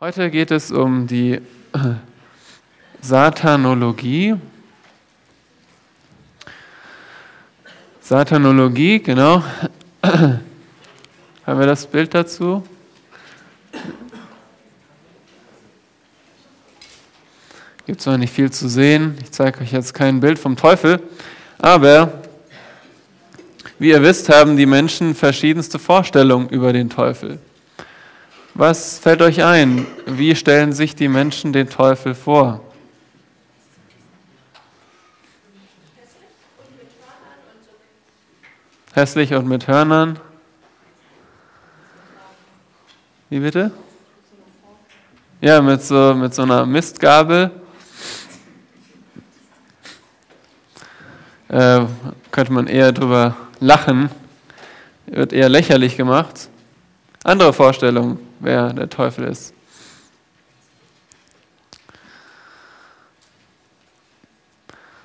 Heute geht es um die Satanologie. Satanologie, genau. Haben wir das Bild dazu? Gibt zwar nicht viel zu sehen, ich zeige euch jetzt kein Bild vom Teufel, aber wie ihr wisst, haben die Menschen verschiedenste Vorstellungen über den Teufel. Was fällt euch ein? Wie stellen sich die Menschen den Teufel vor? Hässlich und mit Hörnern. Wie bitte? Ja, mit so, mit so einer Mistgabel. Äh, könnte man eher drüber lachen. Wird eher lächerlich gemacht. Andere Vorstellungen, wer der Teufel ist.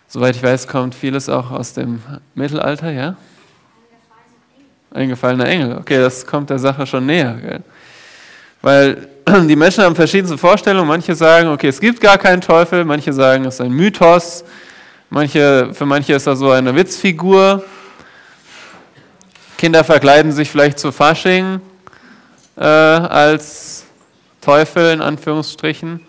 Soweit ich weiß, kommt vieles auch aus dem Mittelalter, ja? Eingefallener Engel. Okay, das kommt der Sache schon näher. Gell? Weil die Menschen haben verschiedene Vorstellungen. Manche sagen, okay, es gibt gar keinen Teufel. Manche sagen, es ist ein Mythos. Manche, für manche ist er so eine Witzfigur. Kinder verkleiden sich vielleicht zu Fasching äh, als Teufel in Anführungsstrichen.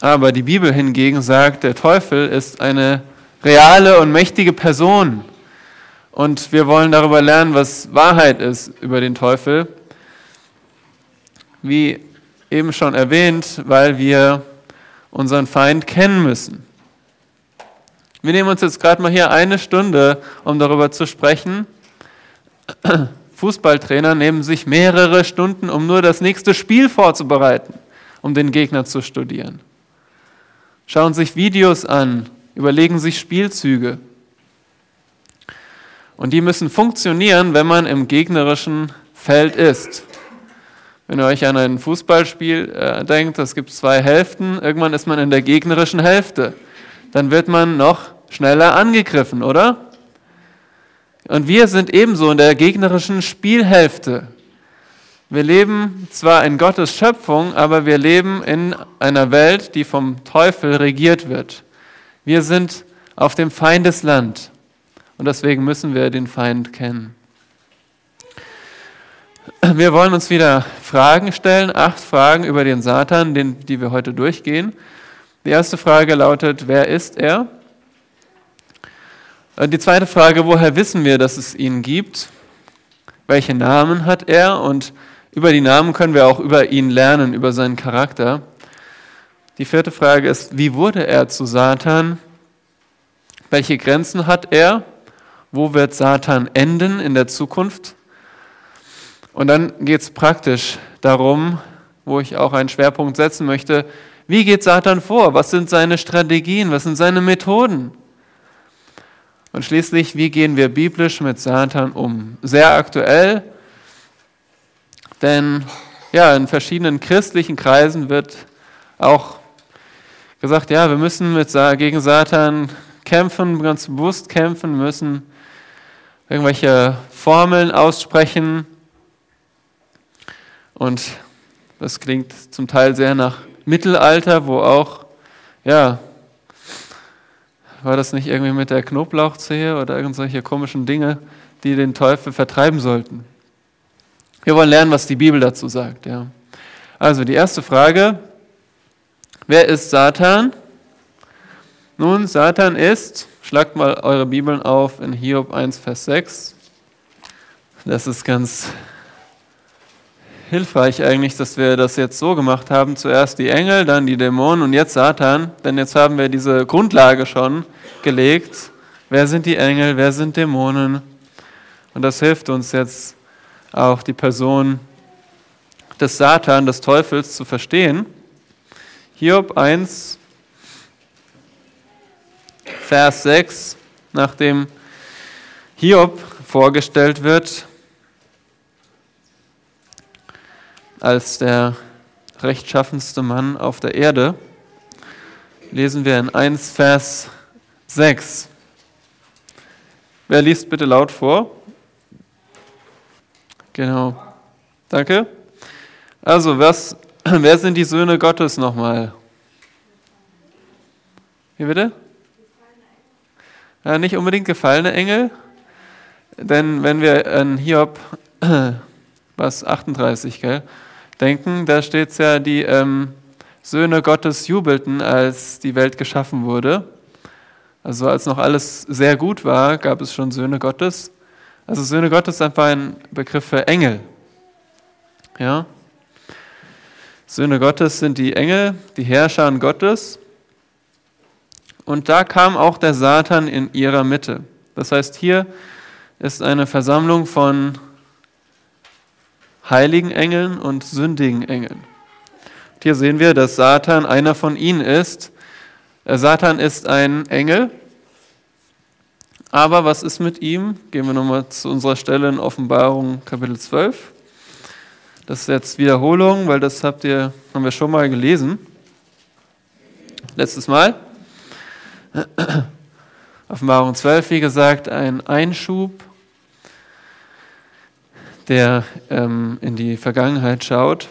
Aber die Bibel hingegen sagt, der Teufel ist eine reale und mächtige Person. Und wir wollen darüber lernen, was Wahrheit ist über den Teufel. Wie eben schon erwähnt, weil wir unseren Feind kennen müssen. Wir nehmen uns jetzt gerade mal hier eine Stunde, um darüber zu sprechen. Fußballtrainer nehmen sich mehrere Stunden, um nur das nächste Spiel vorzubereiten, um den Gegner zu studieren. Schauen sich Videos an, überlegen sich Spielzüge. Und die müssen funktionieren, wenn man im gegnerischen Feld ist. Wenn ihr euch an ein Fußballspiel äh, denkt, es gibt zwei Hälften, irgendwann ist man in der gegnerischen Hälfte. Dann wird man noch schneller angegriffen, oder? Und wir sind ebenso in der gegnerischen Spielhälfte. Wir leben zwar in Gottes Schöpfung, aber wir leben in einer Welt, die vom Teufel regiert wird. Wir sind auf dem Feindesland und deswegen müssen wir den Feind kennen. Wir wollen uns wieder Fragen stellen, acht Fragen über den Satan, den, die wir heute durchgehen. Die erste Frage lautet, wer ist er? Äh, die zweite Frage, woher wissen wir, dass es ihn gibt? Welche Namen hat er? Und über die Namen können wir auch über ihn lernen, über seinen Charakter. Die vierte Frage ist, wie wurde er zu Satan? Welche Grenzen hat er? Wo wird Satan enden in der Zukunft? Und dann geht es praktisch darum, wo ich auch einen Schwerpunkt setzen möchte, wie geht Satan vor? Was sind seine Strategien? Was sind seine Methoden? Und schließlich, wie gehen wir biblisch mit Satan um? Sehr aktuell, denn ja, in verschiedenen christlichen Kreisen wird auch gesagt, ja, wir müssen mit, gegen Satan kämpfen, ganz bewusst kämpfen, müssen irgendwelche Formeln aussprechen. Und das klingt zum Teil sehr nach Mittelalter, wo auch ja, war das nicht irgendwie mit der Knoblauchzehe oder irgendwelche komischen Dinge, die den Teufel vertreiben sollten? Wir wollen lernen, was die Bibel dazu sagt. Ja. Also die erste Frage, wer ist Satan? Nun, Satan ist, schlagt mal eure Bibeln auf in Hiob 1, Vers 6. Das ist ganz hilfreich eigentlich, dass wir das jetzt so gemacht haben. Zuerst die Engel, dann die Dämonen und jetzt Satan. Denn jetzt haben wir diese Grundlage schon gelegt. Wer sind die Engel? Wer sind Dämonen? Und das hilft uns jetzt auch die Person des Satan, des Teufels zu verstehen. Hiob 1, Vers 6, nachdem Hiob vorgestellt wird, als der rechtschaffenste Mann auf der Erde, lesen wir in 1 Vers 6. Wer liest bitte laut vor? Genau. Danke. Also, was, wer sind die Söhne Gottes nochmal? Wie bitte? Ja, nicht unbedingt gefallene Engel, denn wenn wir an Hiob, was 38, gell, denken, da steht es ja, die ähm, Söhne Gottes jubelten, als die Welt geschaffen wurde. Also als noch alles sehr gut war, gab es schon Söhne Gottes. Also Söhne Gottes ist einfach ein Begriff für Engel. Ja? Söhne Gottes sind die Engel, die Herrscher Gottes. Und da kam auch der Satan in ihrer Mitte. Das heißt, hier ist eine Versammlung von heiligen Engeln und sündigen Engeln. Und hier sehen wir, dass Satan einer von ihnen ist. Äh, Satan ist ein Engel. Aber was ist mit ihm? Gehen wir nochmal zu unserer Stelle in Offenbarung Kapitel 12. Das ist jetzt Wiederholung, weil das habt ihr, haben wir schon mal gelesen. Letztes Mal. Offenbarung 12, wie gesagt, ein Einschub, der ähm, in die Vergangenheit schaut.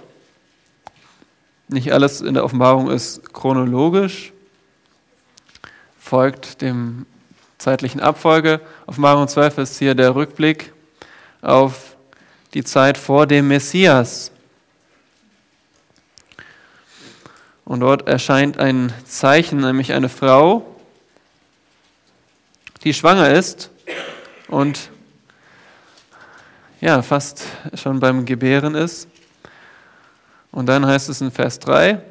Nicht alles in der Offenbarung ist chronologisch, folgt dem zeitlichen Abfolge. Offenbarung 12 ist hier der Rückblick auf die Zeit vor dem Messias. Und dort erscheint ein Zeichen, nämlich eine Frau, die schwanger ist und ja, fast schon beim Gebären ist. Und dann heißt es in Vers 3,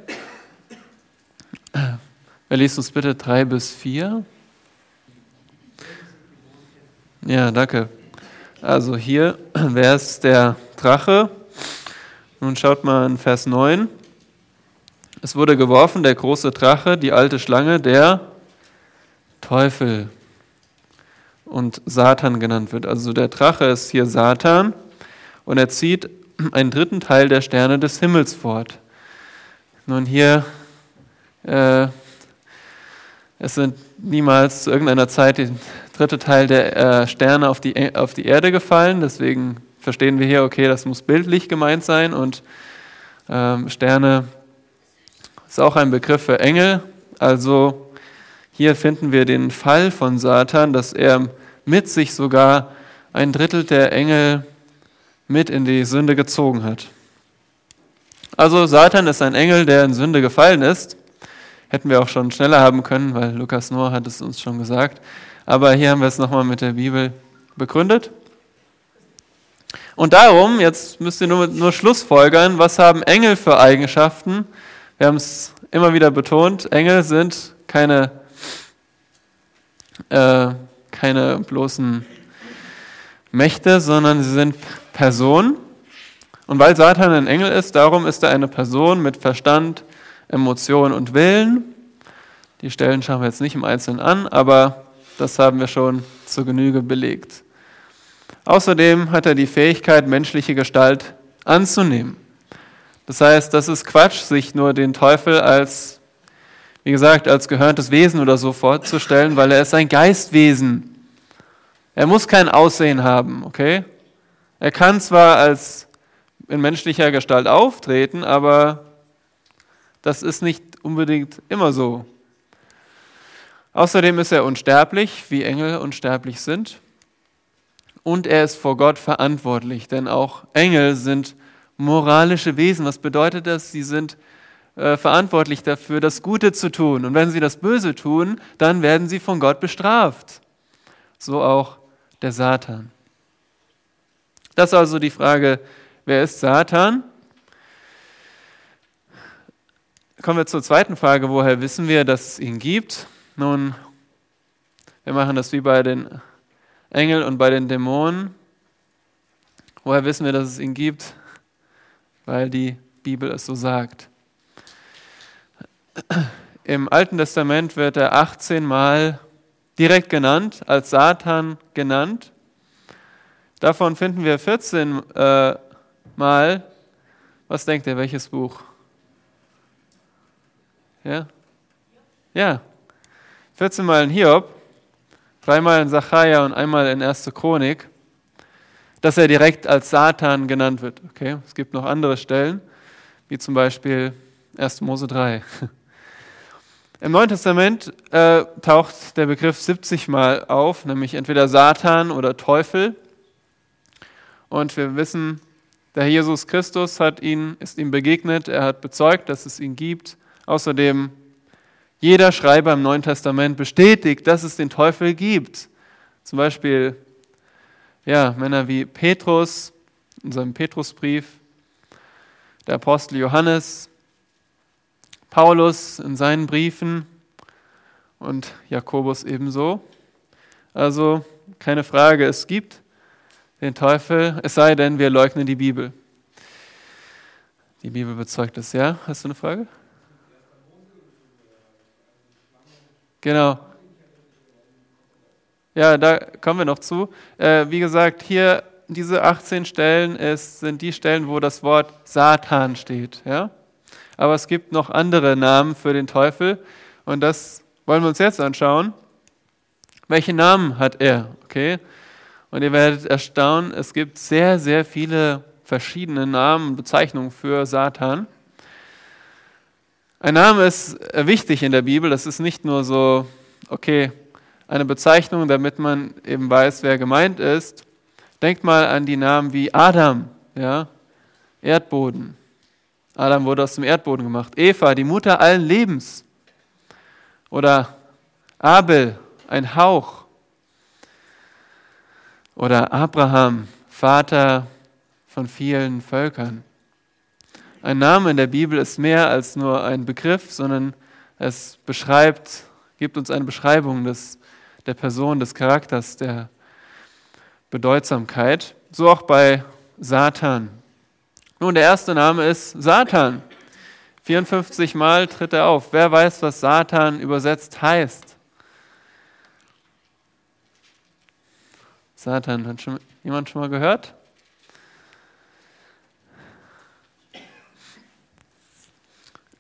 wer liest uns bitte 3 bis 4? Ja, danke. Also hier wäre es der Drache. Nun schaut mal in Vers 9. Es wurde geworfen, der große Drache, die alte Schlange, der Teufel und Satan genannt wird. Also der Drache ist hier Satan und er zieht einen dritten Teil der Sterne des Himmels fort. Nun hier, äh, es sind niemals zu irgendeiner Zeit die dritte Teil der äh, Sterne auf die, auf die Erde gefallen, deswegen verstehen wir hier, okay, das muss bildlich gemeint sein und ähm, Sterne ist auch ein Begriff für Engel, also hier finden wir den Fall von Satan, dass er mit sich sogar ein Drittel der Engel mit in die Sünde gezogen hat. Also Satan ist ein Engel, der in Sünde gefallen ist. Hätten wir auch schon schneller haben können, weil Lukas Noah hat es uns schon gesagt. Aber hier haben wir es nochmal mit der Bibel begründet. Und darum, jetzt müsst ihr nur, nur Schlussfolgern, was haben Engel für Eigenschaften? Wir haben es immer wieder betont, Engel sind keine, äh, keine bloßen Mächte, sondern sie sind Personen. Und weil Satan ein Engel ist, darum ist er eine Person mit Verstand, Emotion und Willen. Die Stellen schauen wir jetzt nicht im Einzelnen an, aber das haben wir schon zur Genüge belegt. Außerdem hat er die Fähigkeit, menschliche Gestalt anzunehmen. Das heißt, das ist Quatsch, sich nur den Teufel als, wie gesagt, als gehörntes Wesen oder so vorzustellen, weil er ist ein Geistwesen. Er muss kein Aussehen haben, okay? Er kann zwar als in menschlicher Gestalt auftreten, aber das ist nicht unbedingt immer so. Außerdem ist er unsterblich, wie Engel unsterblich sind. Und er ist vor Gott verantwortlich, denn auch Engel sind moralische Wesen. Was bedeutet das? Sie sind äh, verantwortlich dafür, das Gute zu tun. Und wenn sie das Böse tun, dann werden sie von Gott bestraft. So auch der Satan. Das ist also die Frage, wer ist Satan? Kommen wir zur zweiten Frage, woher wissen wir, dass es ihn gibt? Nun, wir machen das wie bei den Engeln und bei den Dämonen. Woher wissen wir, dass es ihn gibt? Weil die Bibel es so sagt. Im Alten Testament wird er 18 Mal direkt genannt, als Satan genannt. Davon finden wir 14 äh, Mal. Was denkt ihr, welches Buch? Ja? Ja, 14 Mal in Hiob, dreimal in Sacharja und einmal in 1. Chronik, dass er direkt als Satan genannt wird. Okay, es gibt noch andere Stellen. wie zum Beispiel 1. Mose 3. Im Neuen Testament äh, taucht der Begriff 70 Mal auf, nämlich entweder Satan oder Teufel. Und wir wissen, der Jesus Christus hat ihn, ist ihm begegnet, er hat bezeugt, dass es ihn gibt. Außerdem jeder Schreiber im Neuen Testament bestätigt, dass es den Teufel gibt. Zum Beispiel ja, Männer wie Petrus in seinem Petrusbrief, der Apostel Johannes, Paulus in seinen Briefen und Jakobus ebenso. Also keine Frage, es gibt den Teufel, es sei denn, wir leugnen die Bibel. Die Bibel bezeugt es, ja? Hast du eine Frage? Genau. Ja, da kommen wir noch zu. Äh, wie gesagt, hier diese 18 Stellen ist, sind die Stellen, wo das Wort Satan steht. Ja? Aber es gibt noch andere Namen für den Teufel und das wollen wir uns jetzt anschauen. Welche Namen hat er? Okay? Und ihr werdet erstaunen, es gibt sehr, sehr viele verschiedene Namen und Bezeichnungen für Satan. Ein Name ist wichtig in der Bibel. Das ist nicht nur so, okay, eine Bezeichnung, damit man eben weiß, wer gemeint ist. Denkt mal an die Namen wie Adam, ja, Erdboden. Adam wurde aus dem Erdboden gemacht. Eva, die Mutter allen Lebens. Oder Abel, ein Hauch. Oder Abraham, Vater von vielen Völkern. Ein Name in der Bibel ist mehr als nur ein Begriff, sondern es beschreibt, gibt uns eine Beschreibung des, der Person, des Charakters, der Bedeutsamkeit. So auch bei Satan. Nun, der erste Name ist Satan. 54 Mal tritt er auf. Wer weiß, was Satan übersetzt heißt? Satan, hat schon, jemand schon mal gehört?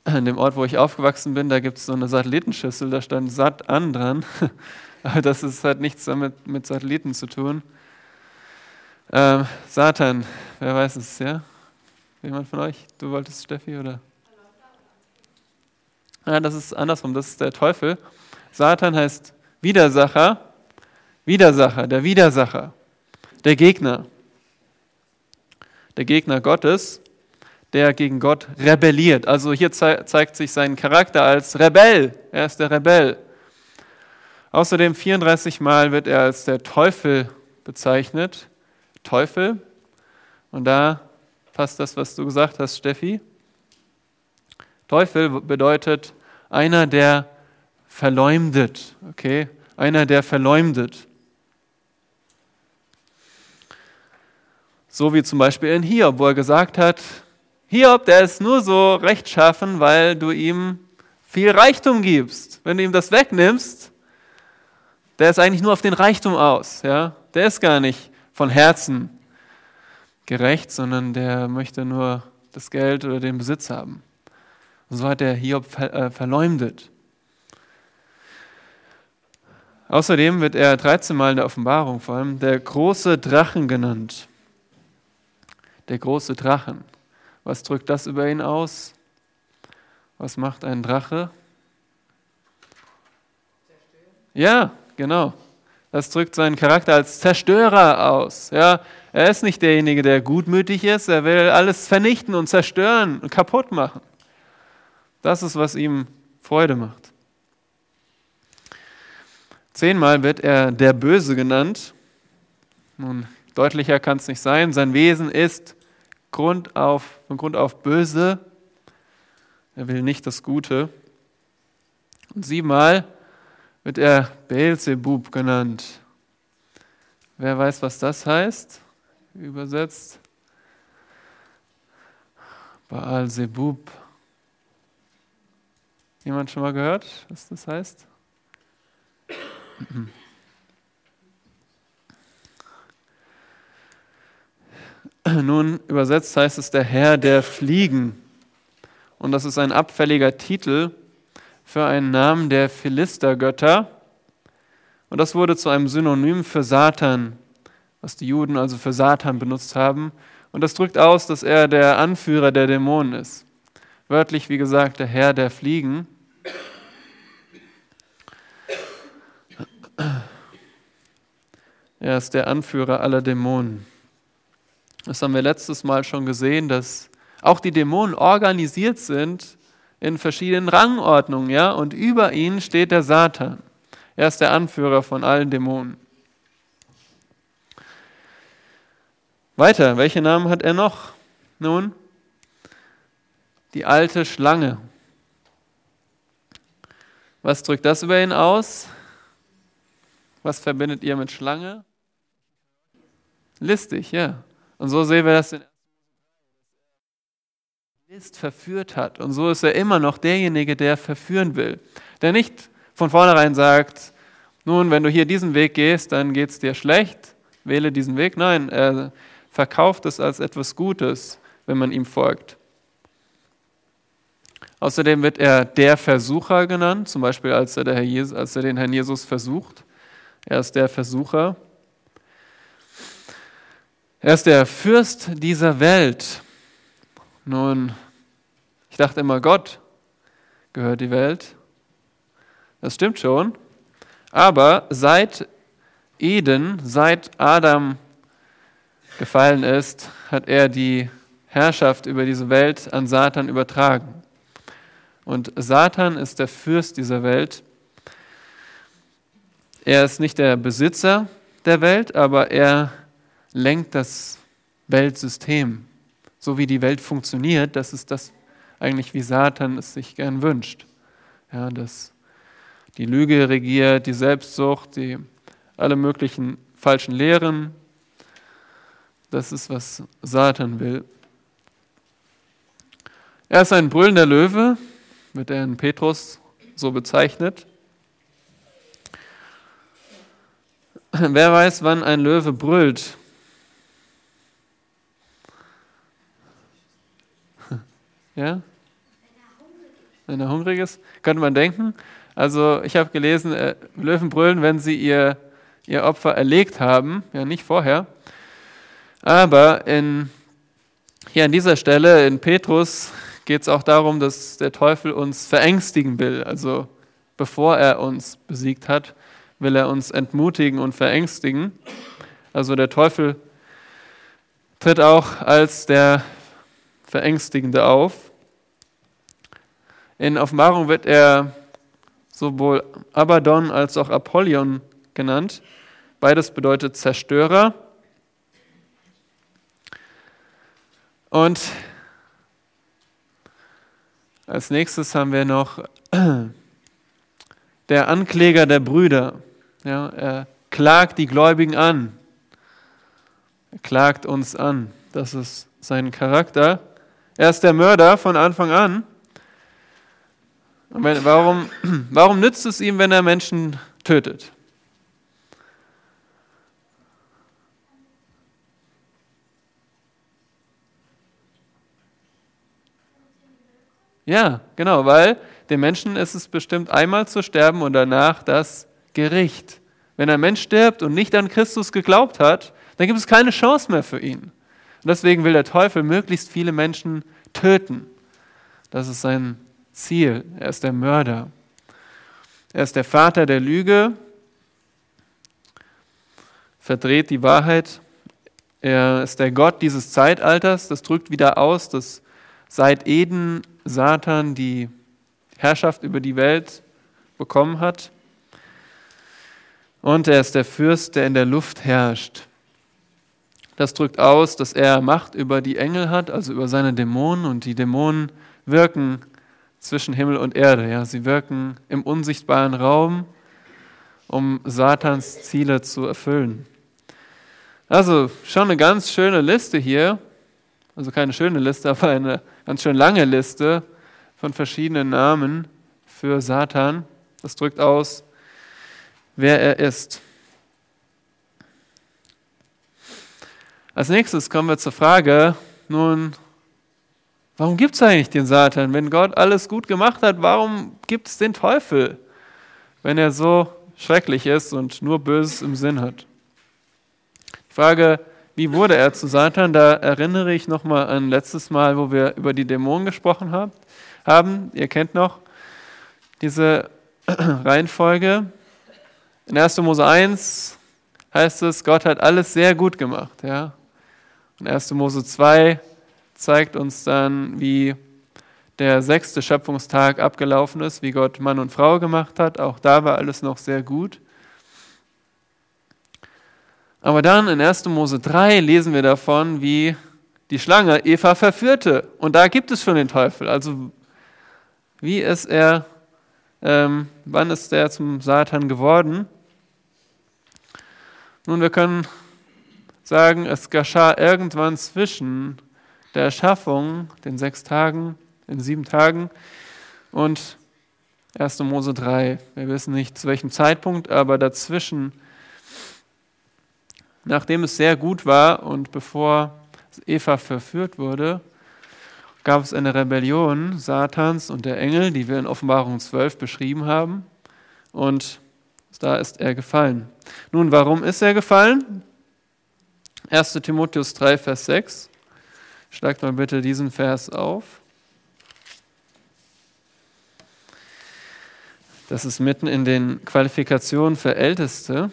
An dem Ort, wo ich aufgewachsen bin, da gibt es so eine Satellitenschüssel, da stand Sat an dran. Aber das ist, hat nichts damit mit Satelliten zu tun. Ähm, Satan, wer weiß es, ja? Jemand von euch? Du wolltest Steffi oder? Ja, das ist andersrum, das ist der Teufel. Satan heißt Widersacher, Widersacher, der Widersacher, der Gegner. Der Gegner Gottes, der gegen Gott rebelliert. Also hier ze zeigt sich sein Charakter als Rebell. Er ist der Rebell. Außerdem 34 Mal wird er als der Teufel bezeichnet. Teufel. Und da passt das, was du gesagt hast, Steffi. Teufel bedeutet einer, der verleumdet. Okay? Einer, der verleumdet. So wie zum Beispiel in Hiob, wo er gesagt hat, Hiob, der ist nur so rechtschaffen, weil du ihm viel Reichtum gibst. Wenn du ihm das wegnimmst, der ist eigentlich nur auf den Reichtum aus. Ja? Der ist gar nicht von Herzen gerecht, sondern der möchte nur das Geld oder den Besitz haben. Und so hat der Hiob äh, verleumdet. Außerdem wird er 13 Mal in der Offenbarung vor allem der große Drachen genannt. Der große Drachen. Was drückt das über ihn aus? Was macht ein Drache? Ja, genau. Das drückt seinen Charakter als Zerstörer aus. Ja, er ist nicht derjenige, der gutmütig ist. Er will alles vernichten und zerstören und kaputt machen. Das ist, was ihm Freude macht. Zehnmal wird er der Böse genannt. Nun, deutlicher kann es nicht sein. Sein Wesen ist Grund auf, von Grund auf böse. Er will nicht das Gute. Und siebenmal wird er Beelzebub genannt. Wer weiß, was das heißt? Übersetzt. Baal Zebub. Jemand schon mal gehört, was das heißt? Nun, übersetzt heißt es der Herr der Fliegen. Und das ist ein abfälliger Titel für einen Namen der Philistergötter. Und das wurde zu einem Synonym für Satan, was die Juden also für Satan benutzt haben. Und das drückt aus, dass er der Anführer der Dämonen ist. Wörtlich, wie gesagt, der Herr der Fliegen. Er ist der Anführer aller Dämonen. Das haben wir letztes Mal schon gesehen, dass auch die Dämonen organisiert sind in verschiedenen Rangordnungen, ja, und über ihnen steht der Satan. Er ist der Anführer von allen Dämonen. Weiter, welche Namen hat er noch? Nun, die alte Schlange. Was drückt das über ihn aus? Was verbindet ihr mit Schlange? Listig, ja. Und so sehen wir das in List verführt hat. Und so ist er immer noch derjenige, der verführen will. Der nicht von vornherein sagt, nun, wenn du hier diesen Weg gehst, dann geht es dir schlecht, wähle diesen Weg. Nein, er verkauft es als etwas Gutes, wenn man ihm folgt. Außerdem wird er der Versucher genannt, zum Beispiel als er, Jesus, als er den Herrn Jesus versucht. Er ist der Versucher. Er ist der Fürst dieser Welt. Nun, ich dachte immer, Gott gehört die Welt. Das stimmt schon. Aber seit Eden, seit Adam gefallen ist, hat er die Herrschaft über diese Welt an Satan übertragen. Und Satan ist der Fürst dieser Welt. Er ist nicht der Besitzer der Welt, aber er lenkt das Weltsystem. So wie die Welt funktioniert, das ist das eigentlich, wie Satan es sich gern wünscht. Ja, dass die Lüge regiert, die Selbstsucht, die alle möglichen falschen Lehren. Das ist, was Satan will. Er ist ein brüllender Löwe, wird er in Petrus so bezeichnet. Wer weiß, wann ein Löwe brüllt? Ja? Wenn er hungrig ist, könnte man denken. Also ich habe gelesen, äh, Löwen brüllen, wenn sie ihr, ihr Opfer erlegt haben, ja nicht vorher. Aber in, hier an dieser Stelle in Petrus geht es auch darum, dass der Teufel uns verängstigen will. Also bevor er uns besiegt hat, will er uns entmutigen und verängstigen. Also der Teufel tritt auch als der Verängstigende auf. In Offenbarung wird er sowohl Abaddon als auch Apollyon genannt. Beides bedeutet Zerstörer. Und als nächstes haben wir noch der Ankläger der Brüder. Ja, er klagt die Gläubigen an. Er klagt uns an. Das ist sein Charakter. Er ist der Mörder von Anfang an. Wenn, warum, warum nützt es ihm, wenn er Menschen tötet? Ja, genau, weil dem Menschen ist es bestimmt einmal zu sterben und danach das Gericht. Wenn ein Mensch stirbt und nicht an Christus geglaubt hat, dann gibt es keine Chance mehr für ihn. Und deswegen will der Teufel möglichst viele Menschen töten. Das ist sein Ziel. Er ist der Mörder. Er ist der Vater der Lüge, verdreht die Wahrheit. Er ist der Gott dieses Zeitalters. Das drückt wieder aus, dass seit Eden Satan die Herrschaft über die Welt bekommen hat. Und er ist der Fürst, der in der Luft herrscht. Das drückt aus, dass er Macht über die Engel hat, also über seine Dämonen. Und die Dämonen wirken zwischen Himmel und Erde. Ja, sie wirken im unsichtbaren Raum, um Satans Ziele zu erfüllen. Also schon eine ganz schöne Liste hier. Also keine schöne Liste, aber eine ganz schön lange Liste von verschiedenen Namen für Satan. Das drückt aus, wer er ist. Als nächstes kommen wir zur Frage, nun, warum gibt es eigentlich den Satan? Wenn Gott alles gut gemacht hat, warum gibt es den Teufel, wenn er so schrecklich ist und nur Böses im Sinn hat? Die Frage, Wie wurde er zu Satan? Da erinnere ich nochmal an letztes Mal, wo wir über die Dämonen gesprochen haben. Ihr kennt noch diese Reihenfolge. In 1. Mose 1 heißt es, Gott hat alles sehr gut gemacht. Ja? Und 1. Mose 2 zeigt uns dann, wie der sechste Schöpfungstag abgelaufen ist, wie Gott Mann und Frau gemacht hat. Auch da war alles noch sehr gut. Aber dann in 1. Mose 3 lesen wir davon, wie die Schlange Eva verführte. Und da gibt es schon den Teufel. Also wie ist er, ähm, wann ist er zum Satan geworden? Nun, wir können sagen, es geschah irgendwann zwischen der Erschaffung, den sechs Tagen, in sieben Tagen und 1. Mose 3. Wir wissen nicht zu welchem Zeitpunkt, aber dazwischen, nachdem es sehr gut war und bevor Eva verführt wurde, gab es eine Rebellion Satans und der Engel, die wir in Offenbarung 12 beschrieben haben. Und da ist er gefallen. Nun, warum ist er gefallen? 1. Timotheus 3, Vers 6. Schlagt mal bitte diesen Vers auf. Das ist mitten in den Qualifikationen für Älteste.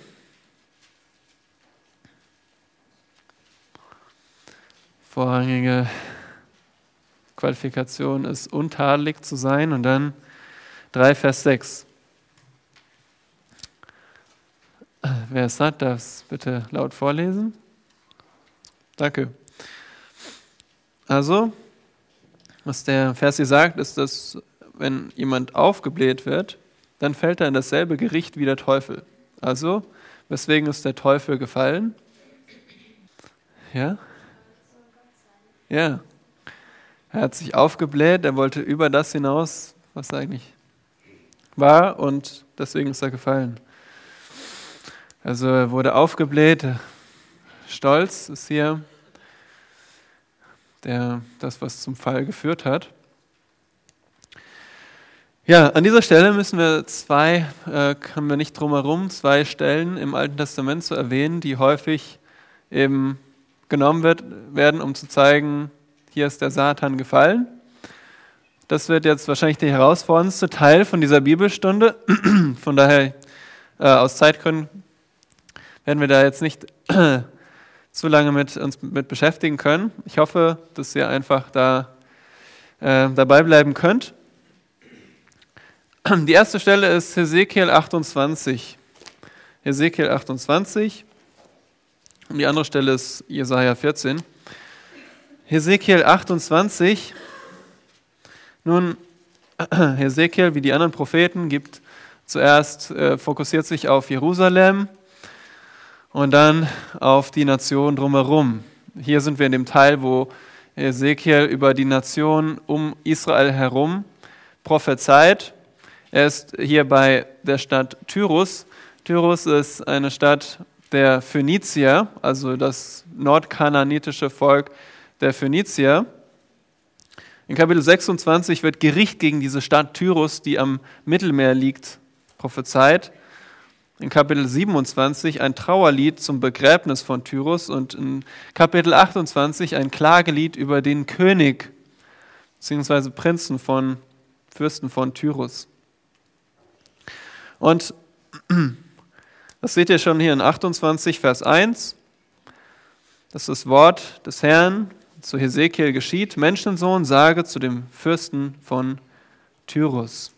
Vorrangige Qualifikation ist, untadelig zu sein. Und dann 3 Vers 6. Wer es hat, darf es bitte laut vorlesen. Danke. Also, was der Vers hier sagt, ist, dass wenn jemand aufgebläht wird, dann fällt er in dasselbe Gericht wie der Teufel. Also, weswegen ist der Teufel gefallen? Ja? Ja. Er hat sich aufgebläht, er wollte über das hinaus, was eigentlich war, und deswegen ist er gefallen. Also er wurde aufgebläht, Stolz ist hier der, das, was zum Fall geführt hat. Ja, an dieser Stelle müssen wir zwei, äh, können wir nicht drum herum, zwei Stellen im Alten Testament zu erwähnen, die häufig eben genommen wird, werden, um zu zeigen, hier ist der Satan gefallen. Das wird jetzt wahrscheinlich der herausforderndste Teil von dieser Bibelstunde. Von daher, äh, aus Zeitgründen, werden wir da jetzt nicht zu lange mit uns mit beschäftigen können. Ich hoffe, dass ihr einfach da äh, dabei bleiben könnt. Die erste Stelle ist Hesekiel 28. Hesekiel 28. Und die andere Stelle ist Jesaja 14. Hesekiel 28. Nun, Hesekiel, wie die anderen Propheten, gibt zuerst, äh, fokussiert sich auf Jerusalem und dann auf die Nation drumherum. Hier sind wir in dem Teil, wo Hesekiel über die Nation um Israel herum prophezeit. Er ist hier bei der Stadt Tyrus. Tyrus ist eine Stadt der Phönizier, also das nordkananitische Volk der Phönizier. In Kapitel 26 wird Gericht gegen diese Stadt Tyrus, die am Mittelmeer liegt, prophezeit. In Kapitel 27 ein Trauerlied zum Begräbnis von Tyrus und in Kapitel 28 ein Klagelied über den König bzw. Prinzen von Fürsten von Tyrus. Und das seht ihr schon hier in 28, Vers 1. Das ist das Wort des Herrn zu Hesekiel geschieht. Menschensohn, sage zu dem Fürsten von Tyrus.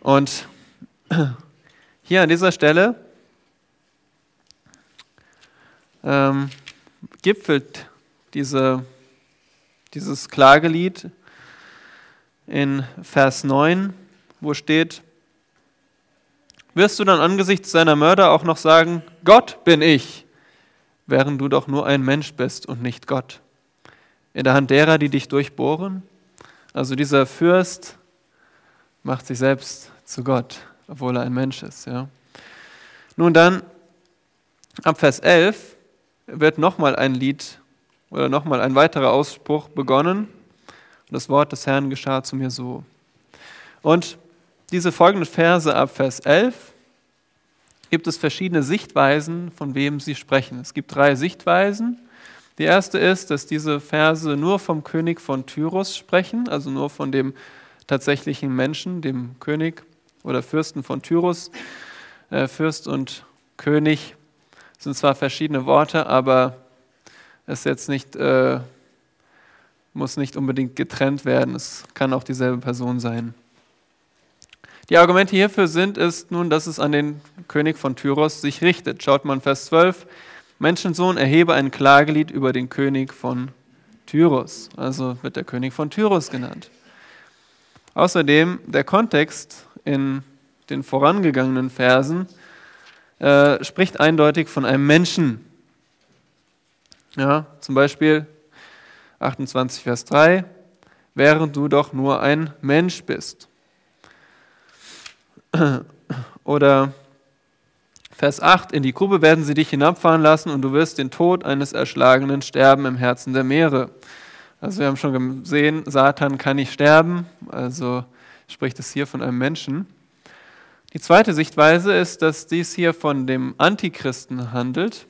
Und hier an dieser Stelle ähm, gipfelt diese, dieses Klagelied in Vers 9 wo steht, wirst du dann angesichts seiner Mörder auch noch sagen, Gott bin ich, während du doch nur ein Mensch bist und nicht Gott. In der Hand derer, die dich durchbohren. Also dieser Fürst macht sich selbst zu Gott, obwohl er ein Mensch ist. Ja. Nun dann, ab Vers 11 wird nochmal ein Lied oder nochmal ein weiterer Ausspruch begonnen. Das Wort des Herrn geschah zu mir so. Und diese folgenden Verse ab Vers 11 gibt es verschiedene Sichtweisen, von wem sie sprechen. Es gibt drei Sichtweisen. Die erste ist, dass diese Verse nur vom König von Tyrus sprechen, also nur von dem tatsächlichen Menschen, dem König oder Fürsten von Tyrus. Äh, Fürst und König sind zwar verschiedene Worte, aber es jetzt nicht, äh, muss nicht unbedingt getrennt werden. Es kann auch dieselbe Person sein. Die Argumente hierfür sind ist nun, dass es an den König von Tyros sich richtet. Schaut mal in Vers 12. Menschensohn, erhebe ein Klagelied über den König von Tyros. Also wird der König von Tyros genannt. Außerdem der Kontext in den vorangegangenen Versen äh, spricht eindeutig von einem Menschen. Ja, zum Beispiel 28 Vers 3, während du doch nur ein Mensch bist. Oder Vers 8, in die Grube werden sie dich hinabfahren lassen und du wirst den Tod eines Erschlagenen sterben im Herzen der Meere. Also wir haben schon gesehen, Satan kann nicht sterben, also spricht es hier von einem Menschen. Die zweite Sichtweise ist, dass dies hier von dem Antichristen handelt.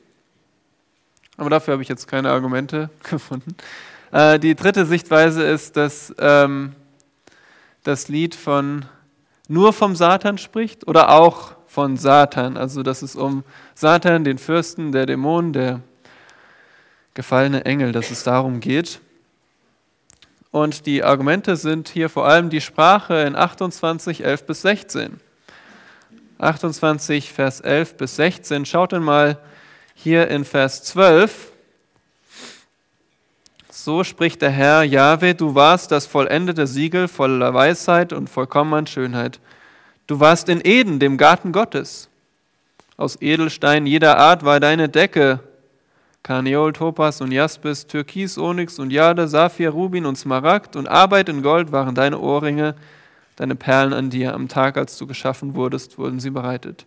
Aber dafür habe ich jetzt keine Argumente gefunden. Äh, die dritte Sichtweise ist, dass ähm, das Lied von nur vom Satan spricht oder auch von Satan. Also dass es um Satan, den Fürsten der Dämonen, der gefallene Engel, dass es darum geht. Und die Argumente sind hier vor allem die Sprache in 28, 11 bis 16. 28, Vers 11 bis 16. Schaut dann mal hier in Vers 12. So spricht der Herr, Jahwe, du warst das vollendete Siegel voller Weisheit und vollkommener Schönheit. Du warst in Eden, dem Garten Gottes. Aus Edelstein jeder Art war deine Decke. Karneol, Topas und Jaspis, Türkis, Onyx und Jade, Saphir, Rubin und Smaragd und Arbeit in Gold waren deine Ohrringe, deine Perlen an dir. Am Tag, als du geschaffen wurdest, wurden sie bereitet.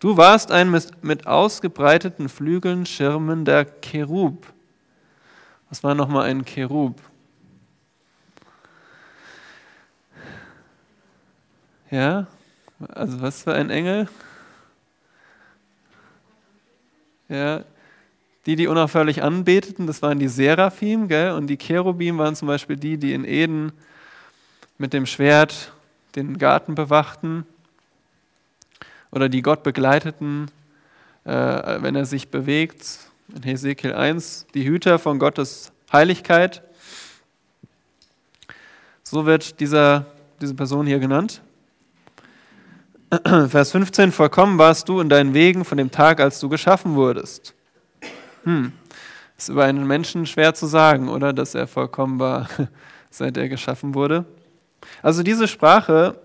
Du warst ein mit ausgebreiteten Flügeln schirmender Cherub. Was war nochmal ein Cherub? Ja, also was für ein Engel? Ja, die, die unaufhörlich anbeteten, das waren die Seraphim, gell? und die Cherubim waren zum Beispiel die, die in Eden mit dem Schwert den Garten bewachten oder die Gott begleiteten, äh, wenn er sich bewegt. In Hesekiel 1, die Hüter von Gottes Heiligkeit. So wird dieser, diese Person hier genannt. Vers 15, vollkommen warst du in deinen Wegen von dem Tag, als du geschaffen wurdest. Hm, ist über einen Menschen schwer zu sagen, oder, dass er vollkommen war, seit er geschaffen wurde. Also diese Sprache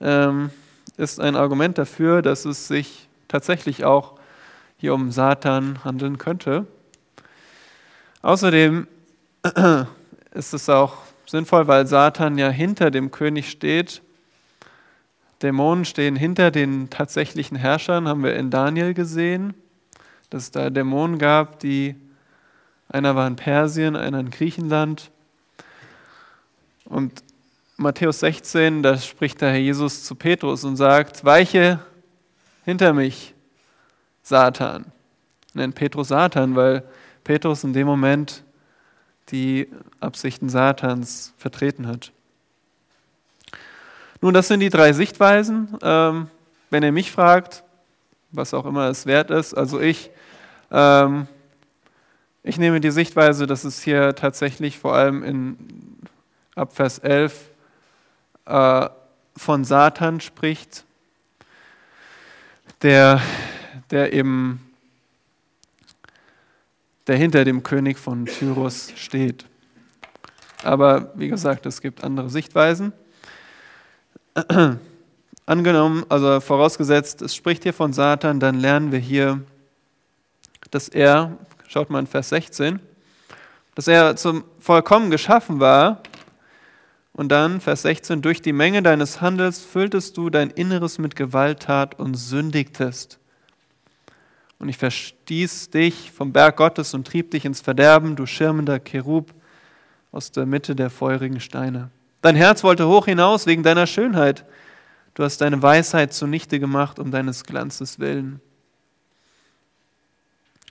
ähm, ist ein Argument dafür, dass es sich tatsächlich auch hier um Satan handeln könnte. Außerdem ist es auch sinnvoll, weil Satan ja hinter dem König steht Dämonen stehen hinter den tatsächlichen Herrschern, haben wir in Daniel gesehen, dass es da Dämonen gab, die, einer war in Persien, einer in Griechenland. Und Matthäus 16, da spricht der Herr Jesus zu Petrus und sagt, weiche hinter mich, Satan. Nennt Petrus Satan, weil Petrus in dem Moment die Absichten Satans vertreten hat. Nun, das sind die drei Sichtweisen. Ähm, wenn ihr mich fragt, was auch immer es wert ist, also ich, ähm, ich nehme die Sichtweise, dass es hier tatsächlich vor allem in ab Vers 11 äh, von Satan spricht, der, der eben der hinter dem König von Tyrus steht. Aber wie gesagt, es gibt andere Sichtweisen. Angenommen, also vorausgesetzt, es spricht hier von Satan, dann lernen wir hier, dass er, schaut mal in Vers 16, dass er zum Vollkommen geschaffen war. Und dann, Vers 16, durch die Menge deines Handels fülltest du dein Inneres mit Gewalttat und sündigtest. Und ich verstieß dich vom Berg Gottes und trieb dich ins Verderben, du schirmender Cherub aus der Mitte der feurigen Steine. Dein Herz wollte hoch hinaus wegen deiner Schönheit. Du hast deine Weisheit zunichte gemacht um deines Glanzes willen.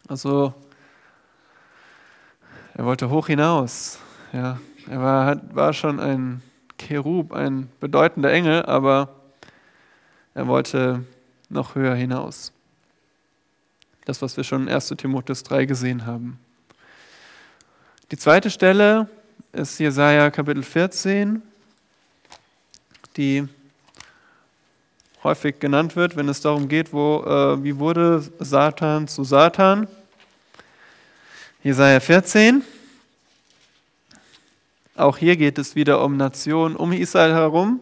Also, er wollte hoch hinaus. Ja, er war, war schon ein Cherub, ein bedeutender Engel, aber er wollte noch höher hinaus. Das, was wir schon in 1 Timotheus 3 gesehen haben. Die zweite Stelle ist Jesaja Kapitel 14, die häufig genannt wird, wenn es darum geht, wo, äh, wie wurde Satan zu Satan. Jesaja 14. Auch hier geht es wieder um Nationen um Israel herum.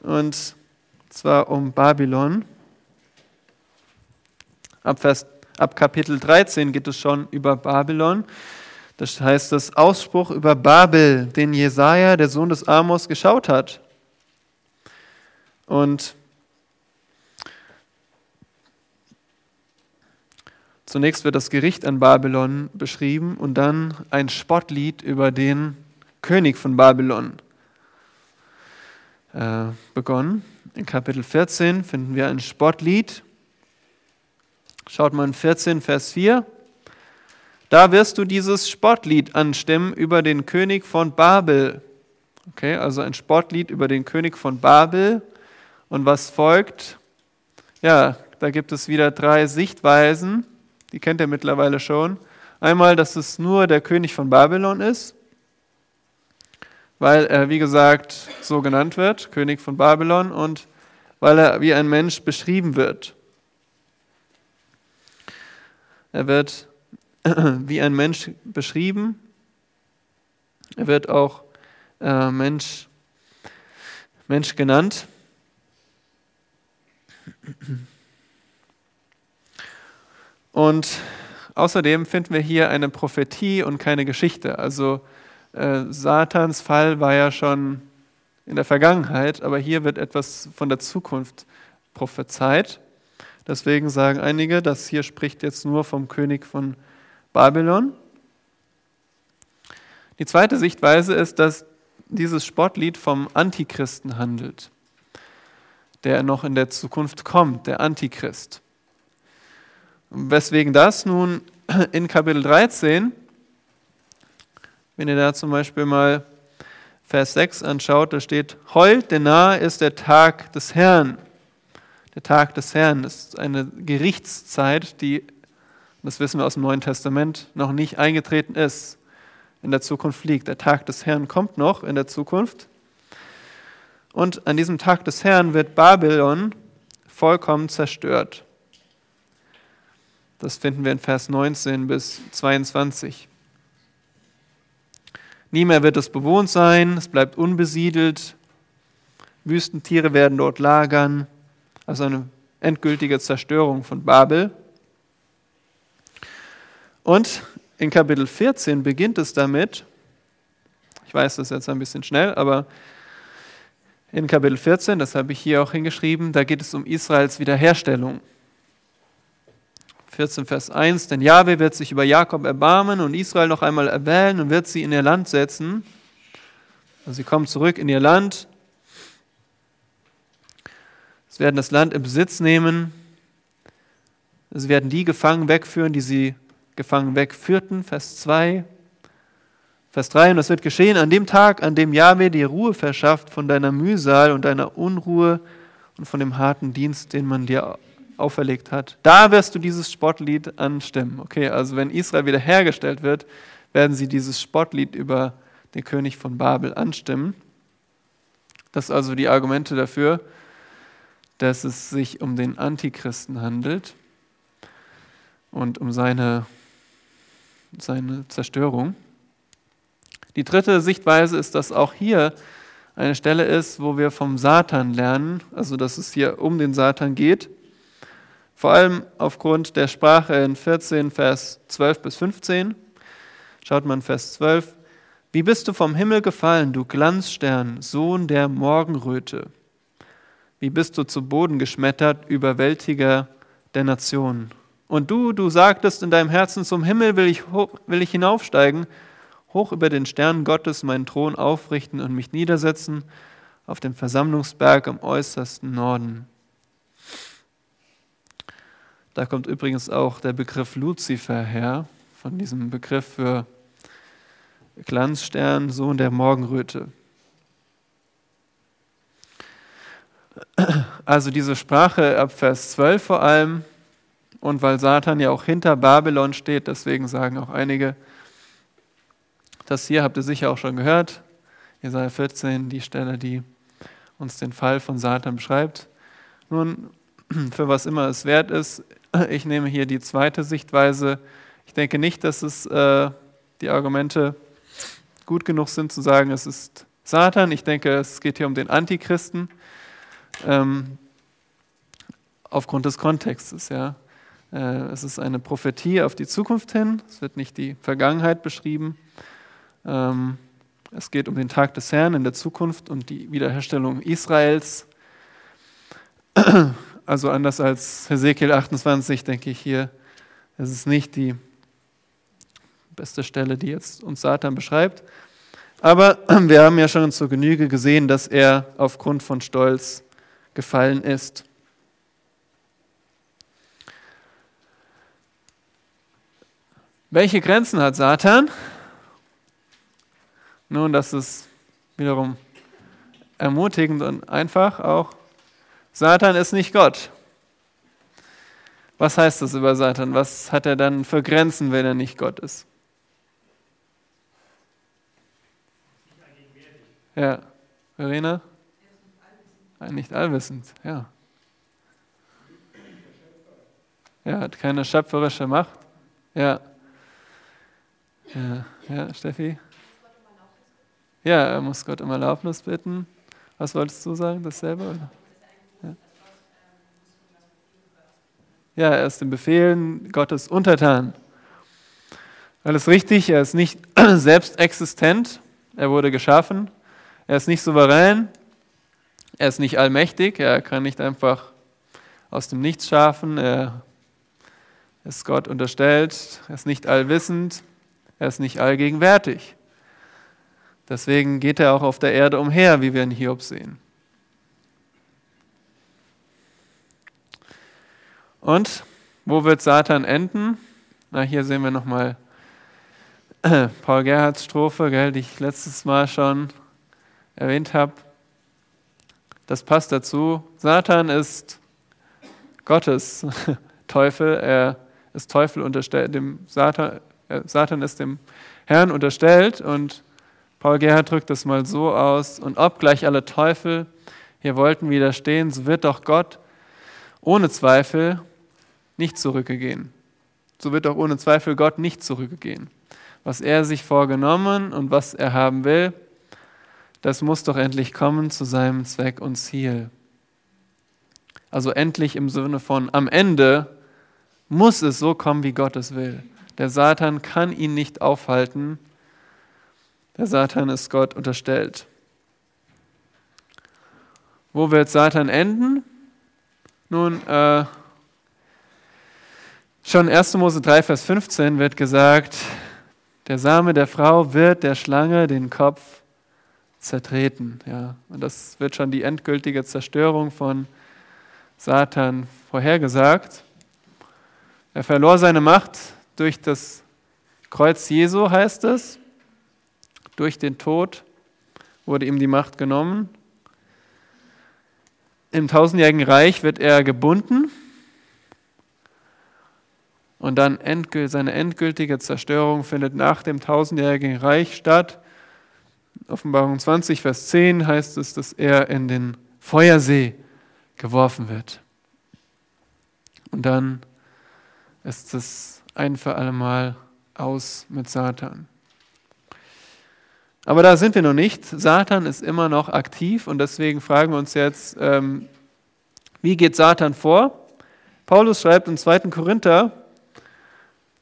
Und zwar um Babylon. Ab, Vers, ab Kapitel 13 geht es schon über Babylon. Das heißt, das Ausspruch über Babel, den Jesaja, der Sohn des Amos, geschaut hat. Und zunächst wird das Gericht an Babylon beschrieben und dann ein Spottlied über den König von Babylon äh, begonnen. In Kapitel 14 finden wir ein Spottlied. Schaut mal in 14, Vers 4. Da wirst du dieses Spottlied anstimmen über den König von Babel. Okay, also ein Spottlied über den König von Babel. Und was folgt? Ja, da gibt es wieder drei Sichtweisen. Die kennt ihr mittlerweile schon. Einmal, dass es nur der König von Babylon ist, weil er, wie gesagt, so genannt wird, König von Babylon, und weil er wie ein Mensch beschrieben wird. Er wird wie ein Mensch beschrieben. Er wird auch äh, Mensch, Mensch genannt. Und außerdem finden wir hier eine Prophetie und keine Geschichte. Also äh, Satans Fall war ja schon in der Vergangenheit, aber hier wird etwas von der Zukunft prophezeit. Deswegen sagen einige, dass hier spricht jetzt nur vom König von Babylon. Die zweite Sichtweise ist, dass dieses Sportlied vom Antichristen handelt der noch in der Zukunft kommt, der Antichrist. Weswegen das nun in Kapitel 13, wenn ihr da zum Beispiel mal Vers 6 anschaut, da steht, heult, denn nahe ist der Tag des Herrn. Der Tag des Herrn ist eine Gerichtszeit, die, das wissen wir aus dem Neuen Testament, noch nicht eingetreten ist, in der Zukunft liegt. Der Tag des Herrn kommt noch in der Zukunft. Und an diesem Tag des Herrn wird Babylon vollkommen zerstört. Das finden wir in Vers 19 bis 22. Nie mehr wird es bewohnt sein, es bleibt unbesiedelt, Wüstentiere werden dort lagern, also eine endgültige Zerstörung von Babel. Und in Kapitel 14 beginnt es damit, ich weiß das jetzt ein bisschen schnell, aber in Kapitel 14, das habe ich hier auch hingeschrieben, da geht es um Israels Wiederherstellung. 14, Vers 1, denn Jahwe wird sich über Jakob erbarmen und Israel noch einmal erwählen und wird sie in ihr Land setzen. Also sie kommen zurück in ihr Land. Sie werden das Land im Besitz nehmen. Sie werden die Gefangenen wegführen, die sie gefangen wegführten. Vers 2. Vers 3, und das wird geschehen an dem Tag, an dem Jahwe dir Ruhe verschafft von deiner Mühsal und deiner Unruhe und von dem harten Dienst, den man dir auferlegt hat. Da wirst du dieses Spottlied anstimmen. Okay, also wenn Israel wiederhergestellt wird, werden sie dieses Spottlied über den König von Babel anstimmen. Das sind also die Argumente dafür, dass es sich um den Antichristen handelt und um seine, seine Zerstörung. Die dritte Sichtweise ist, dass auch hier eine Stelle ist, wo wir vom Satan lernen, also dass es hier um den Satan geht. Vor allem aufgrund der Sprache in 14, Vers 12 bis 15. Schaut man Vers 12. Wie bist du vom Himmel gefallen, du Glanzstern, Sohn der Morgenröte? Wie bist du zu Boden geschmettert, Überwältiger der Nationen? Und du, du sagtest in deinem Herzen, zum Himmel will ich, will ich hinaufsteigen hoch über den Sternen Gottes meinen Thron aufrichten und mich niedersetzen auf dem Versammlungsberg am äußersten Norden. Da kommt übrigens auch der Begriff Luzifer her, von diesem Begriff für Glanzstern, Sohn der Morgenröte. Also diese Sprache ab Vers 12 vor allem, und weil Satan ja auch hinter Babylon steht, deswegen sagen auch einige, das hier habt ihr sicher auch schon gehört, Jesaja 14, die Stelle, die uns den Fall von Satan beschreibt. Nun, für was immer es wert ist, ich nehme hier die zweite Sichtweise. Ich denke nicht, dass es äh, die Argumente gut genug sind zu sagen, es ist Satan. Ich denke, es geht hier um den Antichristen. Ähm, aufgrund des Kontextes, ja. Äh, es ist eine Prophetie auf die Zukunft hin. Es wird nicht die Vergangenheit beschrieben. Ähm, es geht um den Tag des Herrn in der Zukunft und die Wiederherstellung Israels. Also anders als Hesekiel 28, denke ich hier, es ist nicht die beste Stelle, die jetzt uns Satan beschreibt. Aber wir haben ja schon zur Genüge gesehen, dass er aufgrund von Stolz gefallen ist. Welche Grenzen hat Satan? Nun, das ist wiederum ermutigend und einfach auch. Satan ist nicht Gott. Was heißt das über Satan? Was hat er dann für Grenzen, wenn er nicht Gott ist? Ja. Verena? Nicht allwissend, ja. Er hat keine schöpferische Macht. Ja. Ja, ja Steffi? Ja, er muss Gott um Erlaubnis bitten. Was wolltest du sagen? Dasselbe? Oder? Ja, er ist den Befehlen Gottes untertan. Alles richtig, er ist nicht selbst existent, er wurde geschaffen, er ist nicht souverän, er ist nicht allmächtig, er kann nicht einfach aus dem Nichts schaffen, er ist Gott unterstellt, er ist nicht allwissend, er ist nicht allgegenwärtig. Deswegen geht er auch auf der Erde umher, wie wir in Hiob sehen. Und wo wird Satan enden? Na, hier sehen wir nochmal Paul Gerhards Strophe, gell, die ich letztes Mal schon erwähnt habe. Das passt dazu. Satan ist Gottes Teufel. Er ist Teufel unterstellt, dem Satan, äh, Satan ist dem Herrn unterstellt und Paul Gerhard drückt das mal so aus. Und obgleich alle Teufel hier wollten widerstehen, so wird doch Gott ohne Zweifel nicht zurückgehen. So wird auch ohne Zweifel Gott nicht zurückgehen. Was er sich vorgenommen und was er haben will, das muss doch endlich kommen zu seinem Zweck und Ziel. Also endlich im Sinne von am Ende muss es so kommen, wie Gott es will. Der Satan kann ihn nicht aufhalten. Der Satan ist Gott unterstellt. Wo wird Satan enden? Nun, äh, Schon 1. Mose 3, Vers 15 wird gesagt, der Same der Frau wird der Schlange den Kopf zertreten. Ja, und das wird schon die endgültige Zerstörung von Satan vorhergesagt. Er verlor seine Macht durch das Kreuz Jesu, heißt es. Durch den Tod wurde ihm die Macht genommen. Im tausendjährigen Reich wird er gebunden und dann seine endgültige Zerstörung findet nach dem tausendjährigen Reich statt. Offenbarung 20, Vers 10 heißt es, dass er in den Feuersee geworfen wird. Und dann ist es ein für allemal aus mit Satan. Aber da sind wir noch nicht. Satan ist immer noch aktiv und deswegen fragen wir uns jetzt, ähm, wie geht Satan vor? Paulus schreibt im 2. Korinther,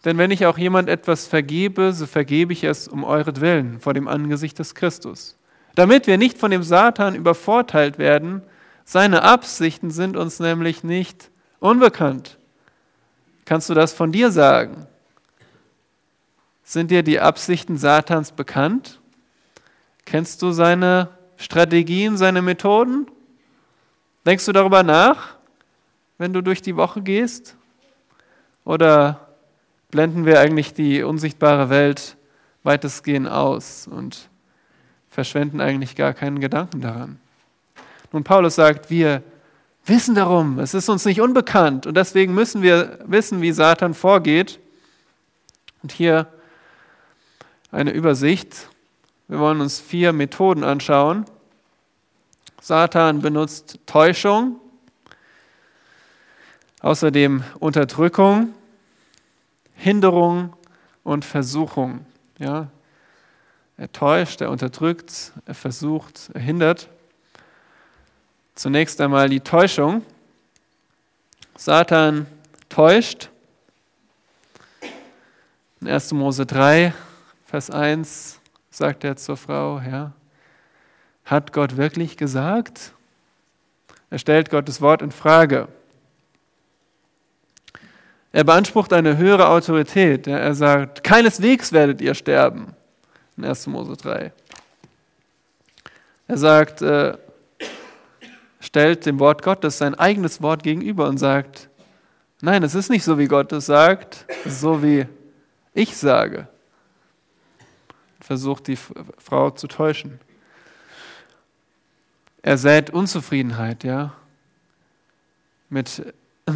denn wenn ich auch jemand etwas vergebe, so vergebe ich es um euretwillen vor dem Angesicht des Christus. Damit wir nicht von dem Satan übervorteilt werden, seine Absichten sind uns nämlich nicht unbekannt. Kannst du das von dir sagen? Sind dir die Absichten Satans bekannt? Kennst du seine Strategien, seine Methoden? Denkst du darüber nach, wenn du durch die Woche gehst? Oder blenden wir eigentlich die unsichtbare Welt weitestgehend aus und verschwenden eigentlich gar keinen Gedanken daran? Nun, Paulus sagt, wir wissen darum, es ist uns nicht unbekannt und deswegen müssen wir wissen, wie Satan vorgeht. Und hier eine Übersicht. Wir wollen uns vier Methoden anschauen. Satan benutzt Täuschung, außerdem Unterdrückung, Hinderung und Versuchung. Ja? Er täuscht, er unterdrückt, er versucht, er hindert. Zunächst einmal die Täuschung. Satan täuscht. In 1. Mose 3, Vers 1 sagt er zur Frau, ja, hat Gott wirklich gesagt? Er stellt Gottes Wort in Frage. Er beansprucht eine höhere Autorität. Er sagt, keineswegs werdet ihr sterben. In 1. Mose 3. Er sagt, äh, stellt dem Wort Gottes sein eigenes Wort gegenüber und sagt, nein, es ist nicht so, wie Gott es sagt, es so, wie ich sage. Versucht die Frau zu täuschen. Er sät Unzufriedenheit, ja, mit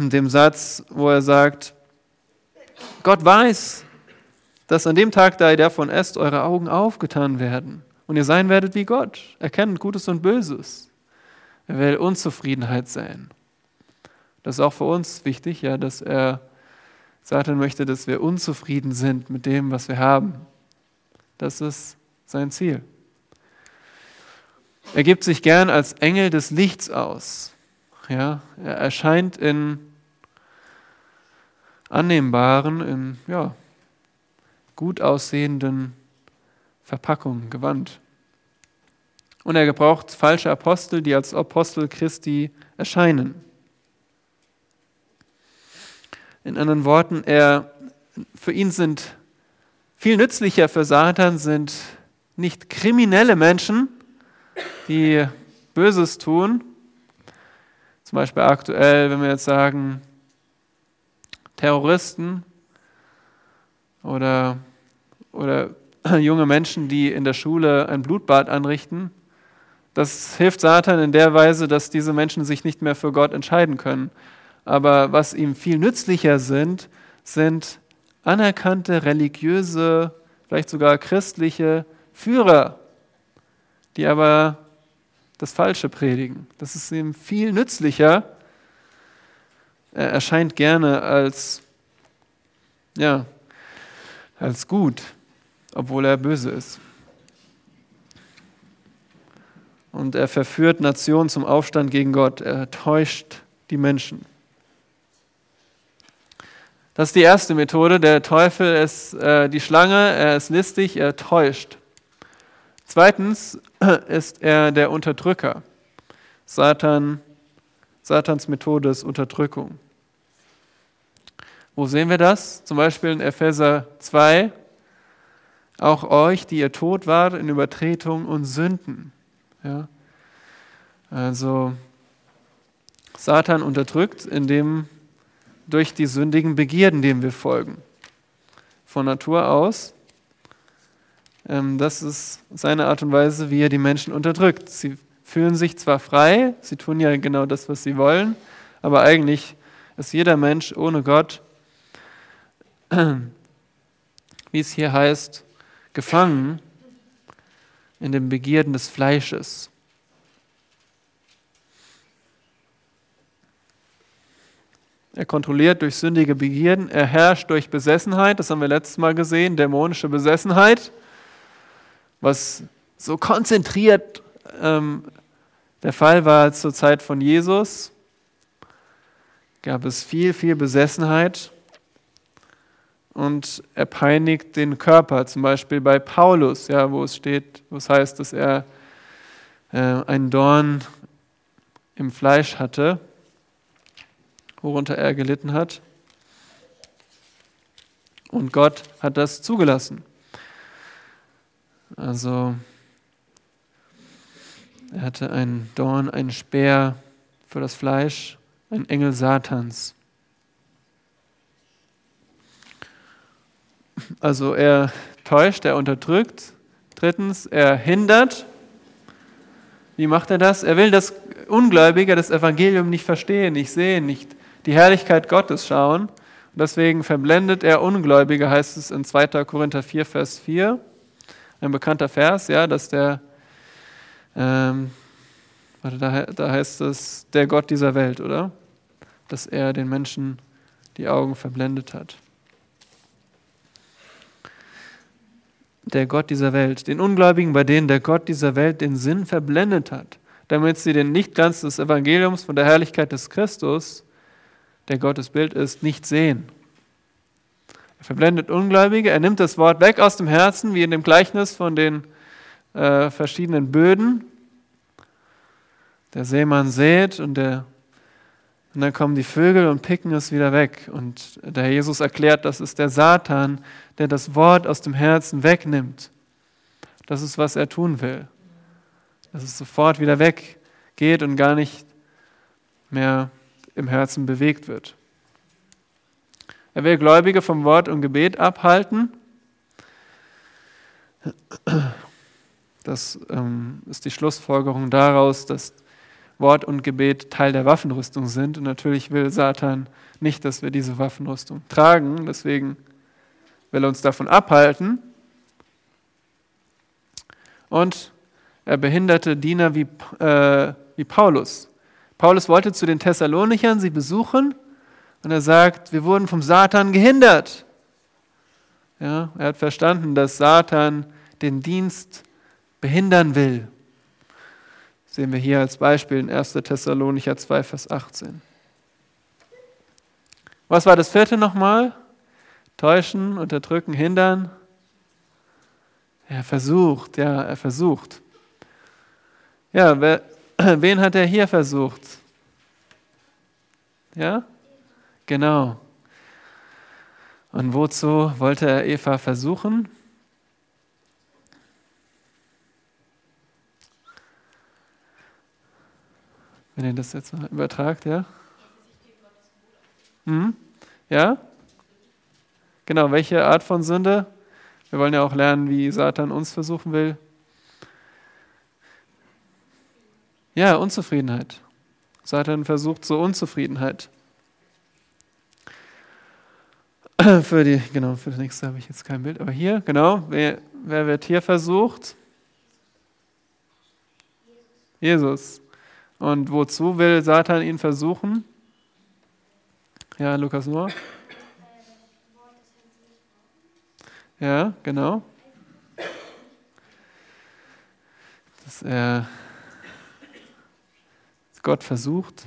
dem Satz, wo er sagt, Gott weiß, dass an dem Tag, da ihr davon esst, eure Augen aufgetan werden und ihr sein werdet wie Gott, erkennend Gutes und Böses. Er will Unzufriedenheit sein. Das ist auch für uns wichtig, ja, dass er Satan möchte, dass wir unzufrieden sind mit dem, was wir haben. Das ist sein Ziel. Er gibt sich gern als Engel des Lichts aus. Ja, er erscheint in annehmbaren, in ja, gut aussehenden Verpackungen, Gewand. Und er gebraucht falsche Apostel, die als Apostel Christi erscheinen. In anderen Worten, er, für ihn sind viel nützlicher für Satan sind nicht kriminelle Menschen, die Böses tun. Zum Beispiel aktuell, wenn wir jetzt sagen, Terroristen oder, oder junge Menschen, die in der Schule ein Blutbad anrichten. Das hilft Satan in der Weise, dass diese Menschen sich nicht mehr für Gott entscheiden können. Aber was ihm viel nützlicher sind, sind anerkannte religiöse, vielleicht sogar christliche Führer, die aber das Falsche predigen. Das ist ihm viel nützlicher. Er erscheint gerne als, ja, als gut, obwohl er böse ist. Und er verführt Nationen zum Aufstand gegen Gott. Er täuscht die Menschen. Das ist die erste Methode. Der Teufel ist äh, die Schlange, er ist listig, er täuscht. Zweitens ist er der Unterdrücker. Satan, Satans Methode ist Unterdrückung. Wo sehen wir das? Zum Beispiel in Epheser 2. Auch euch, die ihr tot wart in Übertretung und Sünden. Ja? Also Satan unterdrückt, indem durch die sündigen Begierden, dem wir folgen. Von Natur aus das ist seine Art und Weise, wie er die Menschen unterdrückt. Sie fühlen sich zwar frei, sie tun ja genau das, was sie wollen, aber eigentlich ist jeder Mensch ohne Gott, wie es hier heißt, gefangen in den Begierden des Fleisches. Er kontrolliert durch sündige Begierden, er herrscht durch Besessenheit, das haben wir letztes Mal gesehen, dämonische Besessenheit was so konzentriert ähm, der Fall war zur Zeit von Jesus, gab es viel, viel Besessenheit und er peinigt den Körper, zum Beispiel bei Paulus, ja, wo es steht, wo es heißt, dass er äh, einen Dorn im Fleisch hatte, worunter er gelitten hat. Und Gott hat das zugelassen. Also Er hatte einen Dorn, einen Speer für das Fleisch, ein Engel Satans. Also er täuscht, er unterdrückt. Drittens, er hindert. Wie macht er das? Er will, dass Ungläubige das Evangelium nicht verstehen, nicht sehen, nicht die Herrlichkeit Gottes schauen. Und deswegen verblendet er Ungläubige, heißt es in 2. Korinther 4, Vers 4. Ein bekannter Vers, ja, dass der, ähm, warte, da, da heißt es, der Gott dieser Welt, oder? Dass er den Menschen die Augen verblendet hat. der Gott dieser Welt, den Ungläubigen, bei denen der Gott dieser Welt den Sinn verblendet hat, damit sie den Lichtglanz des Evangeliums von der Herrlichkeit des Christus, der Gottes Bild ist, nicht sehen. Er verblendet Ungläubige, er nimmt das Wort weg aus dem Herzen, wie in dem Gleichnis von den äh, verschiedenen Böden. Der Seemann sät und, der, und dann kommen die Vögel und picken es wieder weg. Und der Jesus erklärt, das ist der Satan, der das Wort aus dem Herzen wegnimmt. Das ist, was er tun will. Dass es sofort wieder weggeht und gar nicht mehr im Herzen bewegt wird. Er will Gläubige vom Wort und Gebet abhalten. Das ähm, ist die Schlussfolgerung daraus, dass Wort und Gebet Teil der Waffenrüstung sind. Und natürlich will Satan nicht, dass wir diese Waffenrüstung tragen. Deswegen will er uns davon abhalten. Und er behinderte Diener wie, äh, wie Paulus. Paulus wollte zu den Thessalonichern sie besuchen und er sagt, wir wurden vom Satan gehindert. Ja, er hat verstanden, dass Satan den Dienst behindern will. Das sehen wir hier als Beispiel in 1. Thessalonicher 2, Vers 18. Was war das vierte nochmal? Täuschen, unterdrücken, hindern. Er versucht, ja, er versucht. Ja, wer, wen hat er hier versucht? Ja? Genau. Und wozu wollte er Eva versuchen? Wenn ihr das jetzt mal übertragt, ja? Hm? Ja? Genau, welche Art von Sünde? Wir wollen ja auch lernen, wie Satan uns versuchen will. Ja, Unzufriedenheit. Satan versucht so Unzufriedenheit. Für die, genau, für das nächste habe ich jetzt kein Bild, aber hier, genau, wer, wer wird hier versucht? Jesus. Und wozu will Satan ihn versuchen? Ja, Lukas Noah. Ja, genau. Dass er Gott versucht.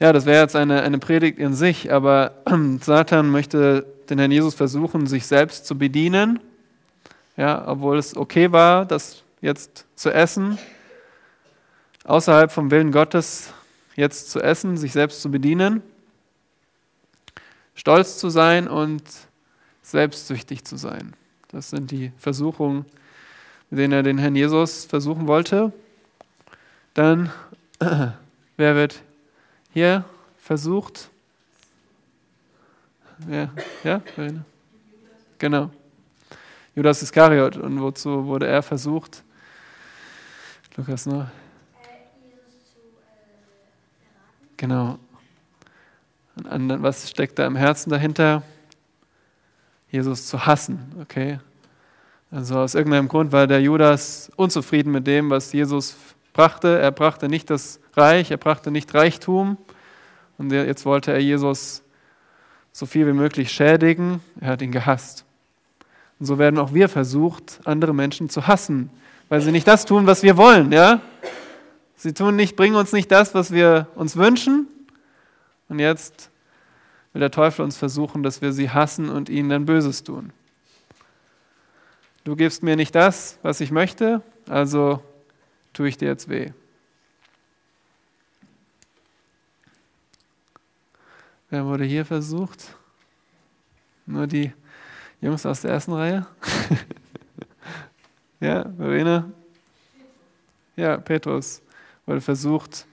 Ja, das wäre jetzt eine, eine Predigt in sich, aber Satan möchte den Herrn Jesus versuchen, sich selbst zu bedienen. Ja, obwohl es okay war, das jetzt zu essen, außerhalb vom Willen Gottes jetzt zu essen, sich selbst zu bedienen stolz zu sein und selbstsüchtig zu sein. Das sind die Versuchungen, mit denen er den Herrn Jesus versuchen wollte. Dann, wer wird hier versucht? Ja, ja? Genau. Judas Iskariot. Und wozu wurde er versucht? Lukas noch. Genau was steckt da im Herzen dahinter? Jesus zu hassen, okay? Also aus irgendeinem Grund war der Judas unzufrieden mit dem, was Jesus brachte. Er brachte nicht das Reich, er brachte nicht Reichtum. Und jetzt wollte er Jesus so viel wie möglich schädigen. Er hat ihn gehasst. Und so werden auch wir versucht, andere Menschen zu hassen, weil sie nicht das tun, was wir wollen, ja? Sie tun nicht, bringen uns nicht das, was wir uns wünschen. Und jetzt will der Teufel uns versuchen, dass wir sie hassen und ihnen dann Böses tun. Du gibst mir nicht das, was ich möchte, also tue ich dir jetzt weh. Wer wurde hier versucht? Nur die Jungs aus der ersten Reihe? Ja, Verena? Ja, Petrus wurde versucht.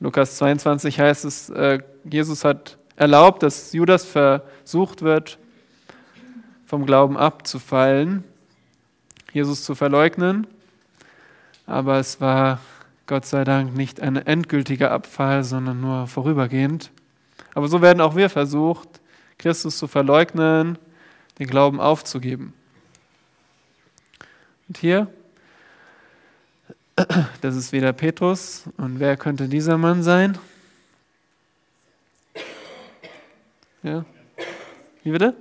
Lukas 22 heißt es, äh, Jesus hat erlaubt, dass Judas versucht wird, vom Glauben abzufallen, Jesus zu verleugnen. Aber es war Gott sei Dank nicht ein endgültiger Abfall, sondern nur vorübergehend. Aber so werden auch wir versucht, Christus zu verleugnen, den Glauben aufzugeben. Und hier, das ist wieder Petrus. Und wer könnte dieser Mann sein? Ja. Wie bitte?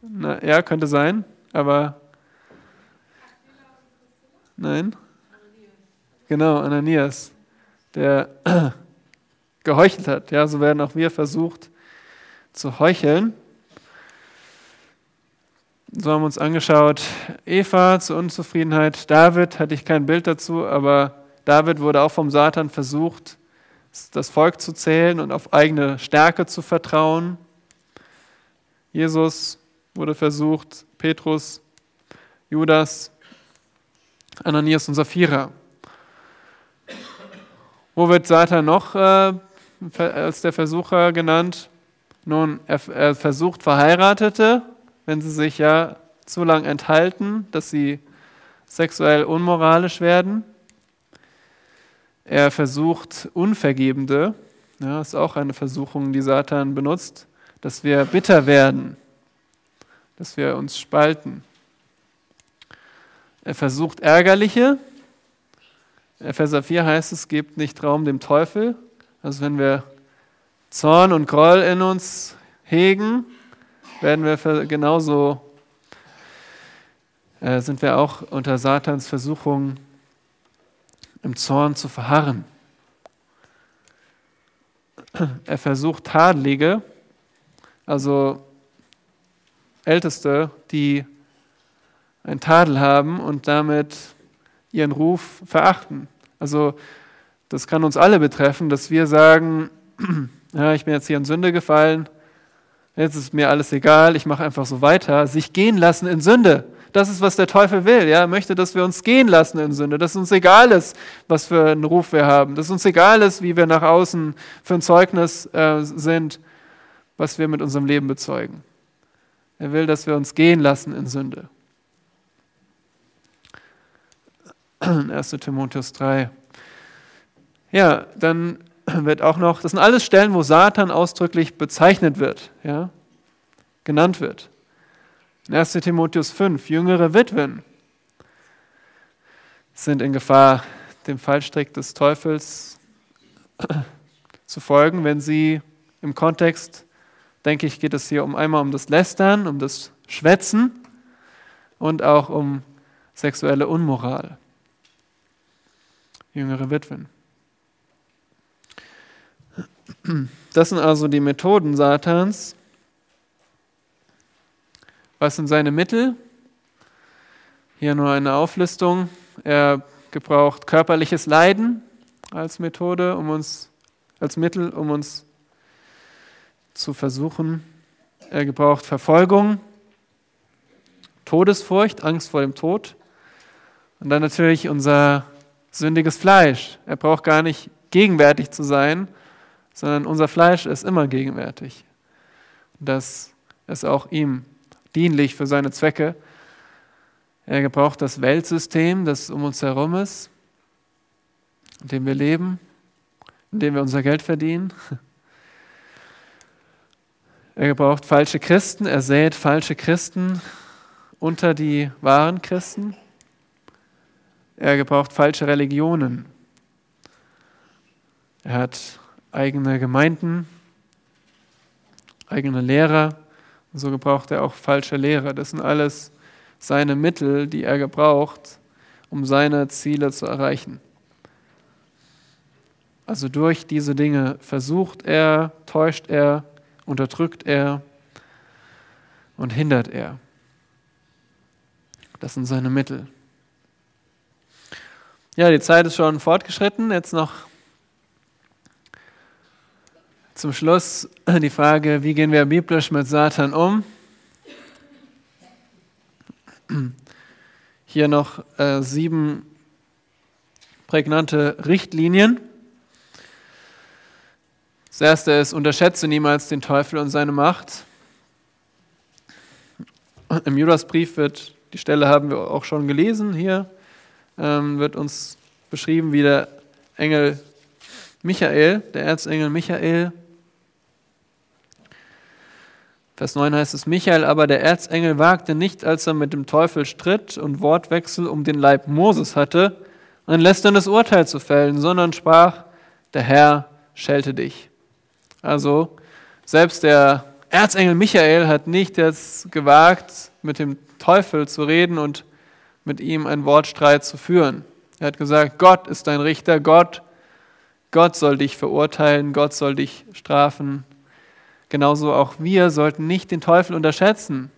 Na, ja, könnte sein, aber nein. Genau, Ananias, der geheuchelt hat. Ja, so werden auch wir versucht zu heucheln. So haben wir uns angeschaut, Eva zur Unzufriedenheit, David, hatte ich kein Bild dazu, aber David wurde auch vom Satan versucht, das Volk zu zählen und auf eigene Stärke zu vertrauen. Jesus wurde versucht, Petrus, Judas, Ananias und Sapphira. Wo wird Satan noch äh, als der Versucher genannt? Nun, er, er versucht Verheiratete, wenn sie sich ja zu lang enthalten, dass sie sexuell unmoralisch werden. Er versucht Unvergebende, ja, ist auch eine Versuchung, die Satan benutzt, dass wir bitter werden, dass wir uns spalten. Er versucht Ärgerliche. Epheser 4 heißt es, gebt nicht Raum dem Teufel. Also wenn wir Zorn und Groll in uns hegen, werden wir genauso, äh, sind wir auch unter Satans Versuchung, im Zorn zu verharren. Er versucht Tadelige, also Älteste, die einen Tadel haben und damit ihren Ruf verachten. Also das kann uns alle betreffen, dass wir sagen, ja, ich bin jetzt hier in Sünde gefallen, jetzt ist mir alles egal, ich mache einfach so weiter, sich gehen lassen in Sünde. Das ist, was der Teufel will. Ja? Er möchte, dass wir uns gehen lassen in Sünde, dass uns egal ist, was für einen Ruf wir haben, dass uns egal ist, wie wir nach außen für ein Zeugnis äh, sind, was wir mit unserem Leben bezeugen. Er will, dass wir uns gehen lassen in Sünde. 1. Timotheus 3. Ja, dann wird auch noch, das sind alles Stellen, wo Satan ausdrücklich bezeichnet wird, ja, genannt wird. In 1. Timotheus 5, jüngere Witwen sind in Gefahr, dem Fallstrick des Teufels zu folgen, wenn sie im Kontext, denke ich, geht es hier um einmal um das Lästern, um das Schwätzen und auch um sexuelle Unmoral. Jüngere Witwen. Das sind also die Methoden Satans. Was sind seine Mittel? Hier nur eine Auflistung. Er gebraucht körperliches Leiden als Methode, um uns, als Mittel, um uns zu versuchen. Er gebraucht Verfolgung, Todesfurcht, Angst vor dem Tod. Und dann natürlich unser sündiges Fleisch. Er braucht gar nicht gegenwärtig zu sein, sondern unser Fleisch ist immer gegenwärtig. Das ist auch ihm dienlich für seine Zwecke. Er gebraucht das Weltsystem, das um uns herum ist, in dem wir leben, in dem wir unser Geld verdienen. Er gebraucht falsche Christen, er sät falsche Christen unter die wahren Christen. Er gebraucht falsche Religionen. Er hat eigene Gemeinden, eigene Lehrer. Und so gebraucht er auch falsche Lehrer. Das sind alles seine Mittel, die er gebraucht, um seine Ziele zu erreichen. Also durch diese Dinge versucht er, täuscht er, unterdrückt er und hindert er. Das sind seine Mittel. Ja, die Zeit ist schon fortgeschritten. Jetzt noch zum Schluss die Frage, wie gehen wir biblisch mit Satan um? hier noch äh, sieben prägnante Richtlinien. Das erste ist, unterschätze niemals den Teufel und seine Macht. Im Judasbrief wird, die Stelle haben wir auch schon gelesen hier, ähm, wird uns beschrieben, wie der Engel Michael, der Erzengel Michael, Vers 9 heißt es, Michael aber, der Erzengel, wagte nicht, als er mit dem Teufel stritt und Wortwechsel um den Leib Moses hatte, ein lästerndes Urteil zu fällen, sondern sprach, der Herr schelte dich. Also, selbst der Erzengel Michael hat nicht jetzt gewagt, mit dem Teufel zu reden und mit ihm einen Wortstreit zu führen. Er hat gesagt, Gott ist dein Richter, Gott, Gott soll dich verurteilen, Gott soll dich strafen, Genauso auch wir sollten nicht den Teufel unterschätzen.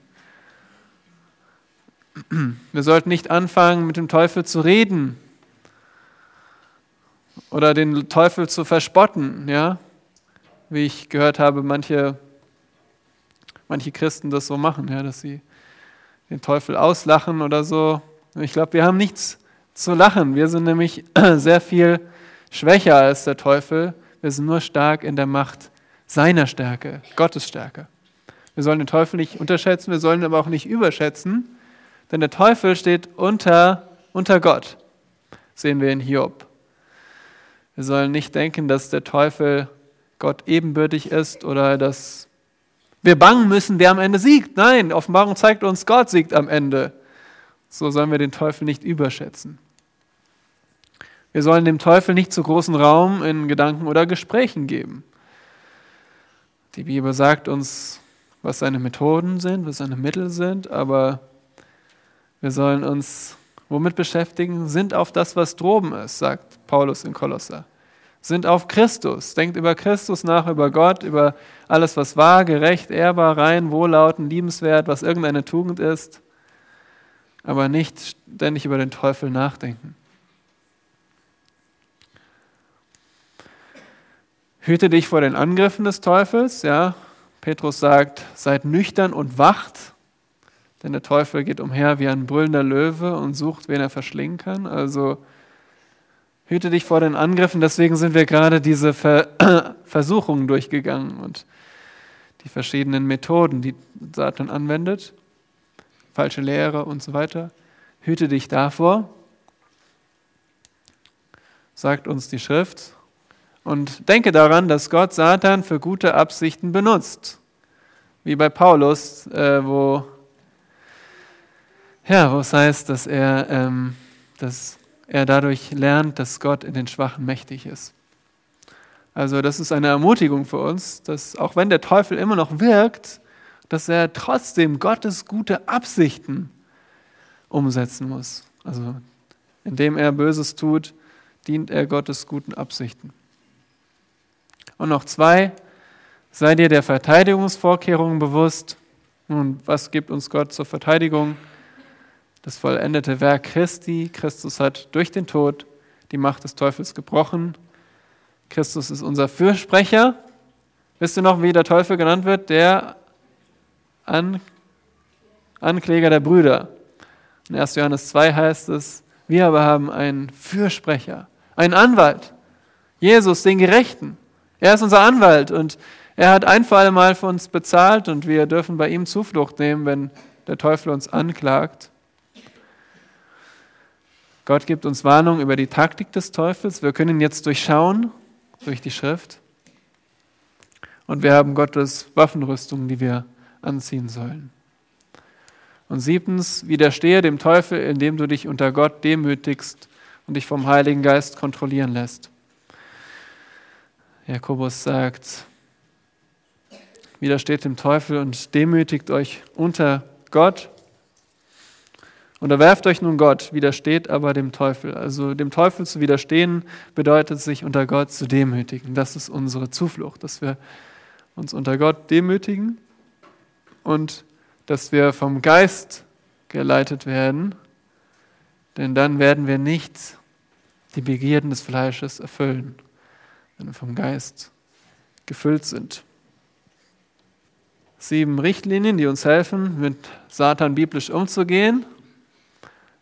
Wir sollten nicht anfangen, mit dem Teufel zu reden oder den Teufel zu verspotten, ja? Wie ich gehört habe, manche, manche Christen das so machen, ja, dass sie den Teufel auslachen oder so. Ich glaube, wir haben nichts zu lachen. Wir sind nämlich sehr viel schwächer als der Teufel. Wir sind nur stark in der Macht seiner Stärke, Gottes Stärke. Wir sollen den Teufel nicht unterschätzen, wir sollen ihn aber auch nicht überschätzen, denn der Teufel steht unter, unter Gott, sehen wir in Hiob. Wir sollen nicht denken, dass der Teufel Gott ebenbürtig ist oder dass wir bangen müssen, wer am Ende siegt. Nein, Offenbarung zeigt uns, Gott siegt am Ende. So sollen wir den Teufel nicht überschätzen. Wir sollen dem Teufel nicht zu großen Raum in Gedanken oder Gesprächen geben. Die Bibel sagt uns, was seine Methoden sind, was seine Mittel sind, aber wir sollen uns womit beschäftigen? Sind auf das, was droben ist, sagt Paulus in Kolosser. Sind auf Christus. Denkt über Christus nach, über Gott, über alles, was wahr, gerecht, ehrbar, rein, wohllautend, liebenswert, was irgendeine Tugend ist, aber nicht ständig über den Teufel nachdenken. Hüte dich vor den Angriffen des Teufels. Ja. Petrus sagt, seid nüchtern und wacht, denn der Teufel geht umher wie ein brüllender Löwe und sucht, wen er verschlingen kann. Also hüte dich vor den Angriffen. Deswegen sind wir gerade diese Ver Versuchungen durchgegangen und die verschiedenen Methoden, die Satan anwendet, falsche Lehre und so weiter. Hüte dich davor, sagt uns die Schrift. Und denke daran, dass Gott Satan für gute Absichten benutzt. Wie bei Paulus, äh, wo, ja, wo es heißt, dass er, ähm, dass er dadurch lernt, dass Gott in den Schwachen mächtig ist. Also das ist eine Ermutigung für uns, dass auch wenn der Teufel immer noch wirkt, dass er trotzdem Gottes gute Absichten umsetzen muss. Also indem er Böses tut, dient er Gottes guten Absichten. Und noch zwei, sei dir der Verteidigungsvorkehrungen bewusst. Nun, was gibt uns Gott zur Verteidigung? Das vollendete Werk Christi. Christus hat durch den Tod die Macht des Teufels gebrochen. Christus ist unser Fürsprecher. Wisst ihr noch, wie der Teufel genannt wird? Der An Ankläger der Brüder. In 1. Johannes 2 heißt es, wir aber haben einen Fürsprecher, einen Anwalt, Jesus, den Gerechten. Er ist unser Anwalt und er hat ein für alle Mal für uns bezahlt und wir dürfen bei ihm Zuflucht nehmen, wenn der Teufel uns anklagt. Gott gibt uns Warnung über die Taktik des Teufels. Wir können ihn jetzt durchschauen durch die Schrift. Und wir haben Gottes Waffenrüstung, die wir anziehen sollen. Und siebtens, widerstehe dem Teufel, indem du dich unter Gott demütigst und dich vom Heiligen Geist kontrollieren lässt. Jakobus sagt, widersteht dem Teufel und demütigt euch unter Gott. Unterwerft euch nun Gott, widersteht aber dem Teufel. Also dem Teufel zu widerstehen bedeutet sich unter Gott zu demütigen. Das ist unsere Zuflucht, dass wir uns unter Gott demütigen und dass wir vom Geist geleitet werden, denn dann werden wir nicht die Begierden des Fleisches erfüllen wenn wir vom Geist gefüllt sind. Sieben Richtlinien, die uns helfen, mit Satan biblisch umzugehen.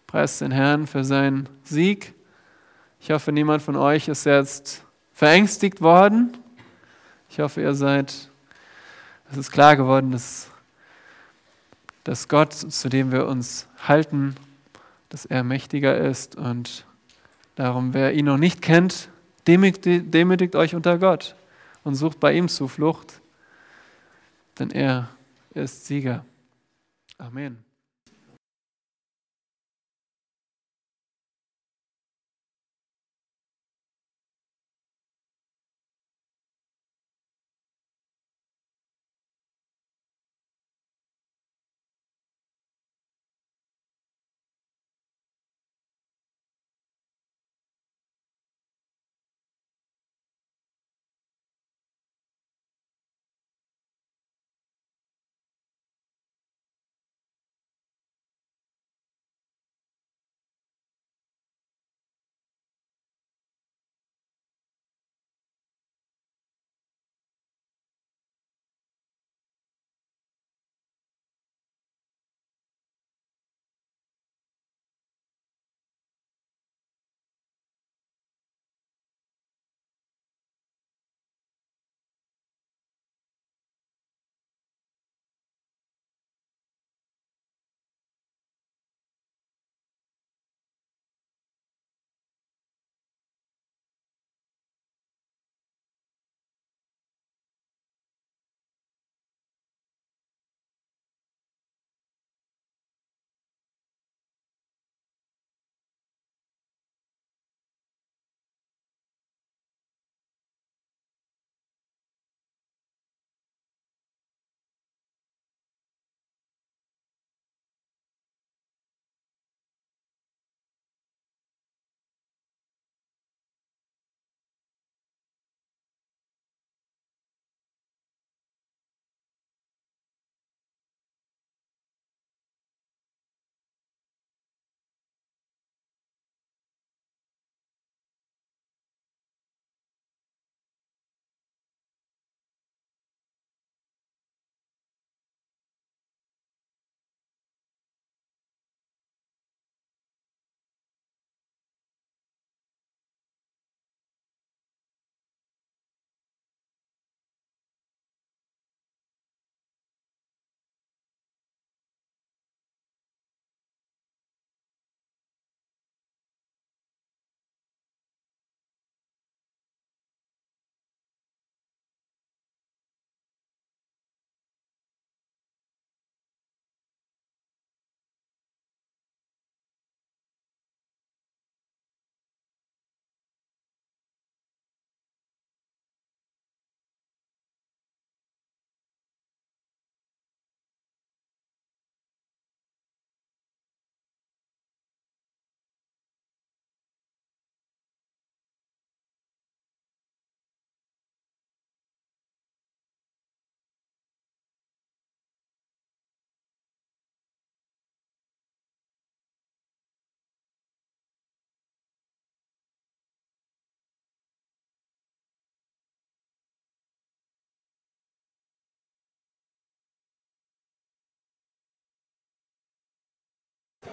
Preist den Herrn für seinen Sieg. Ich hoffe, niemand von euch ist jetzt verängstigt worden. Ich hoffe, ihr seid, es ist klar geworden, dass, dass Gott, zu dem wir uns halten, dass er mächtiger ist und darum, wer ihn noch nicht kennt, demütigt, demütigt euch unter Gott und sucht bei ihm Zuflucht, denn er ist Sieger. Amen.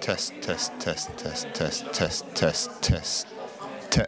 Test, Test, Test, Test, Test, Test, Test, Test. Te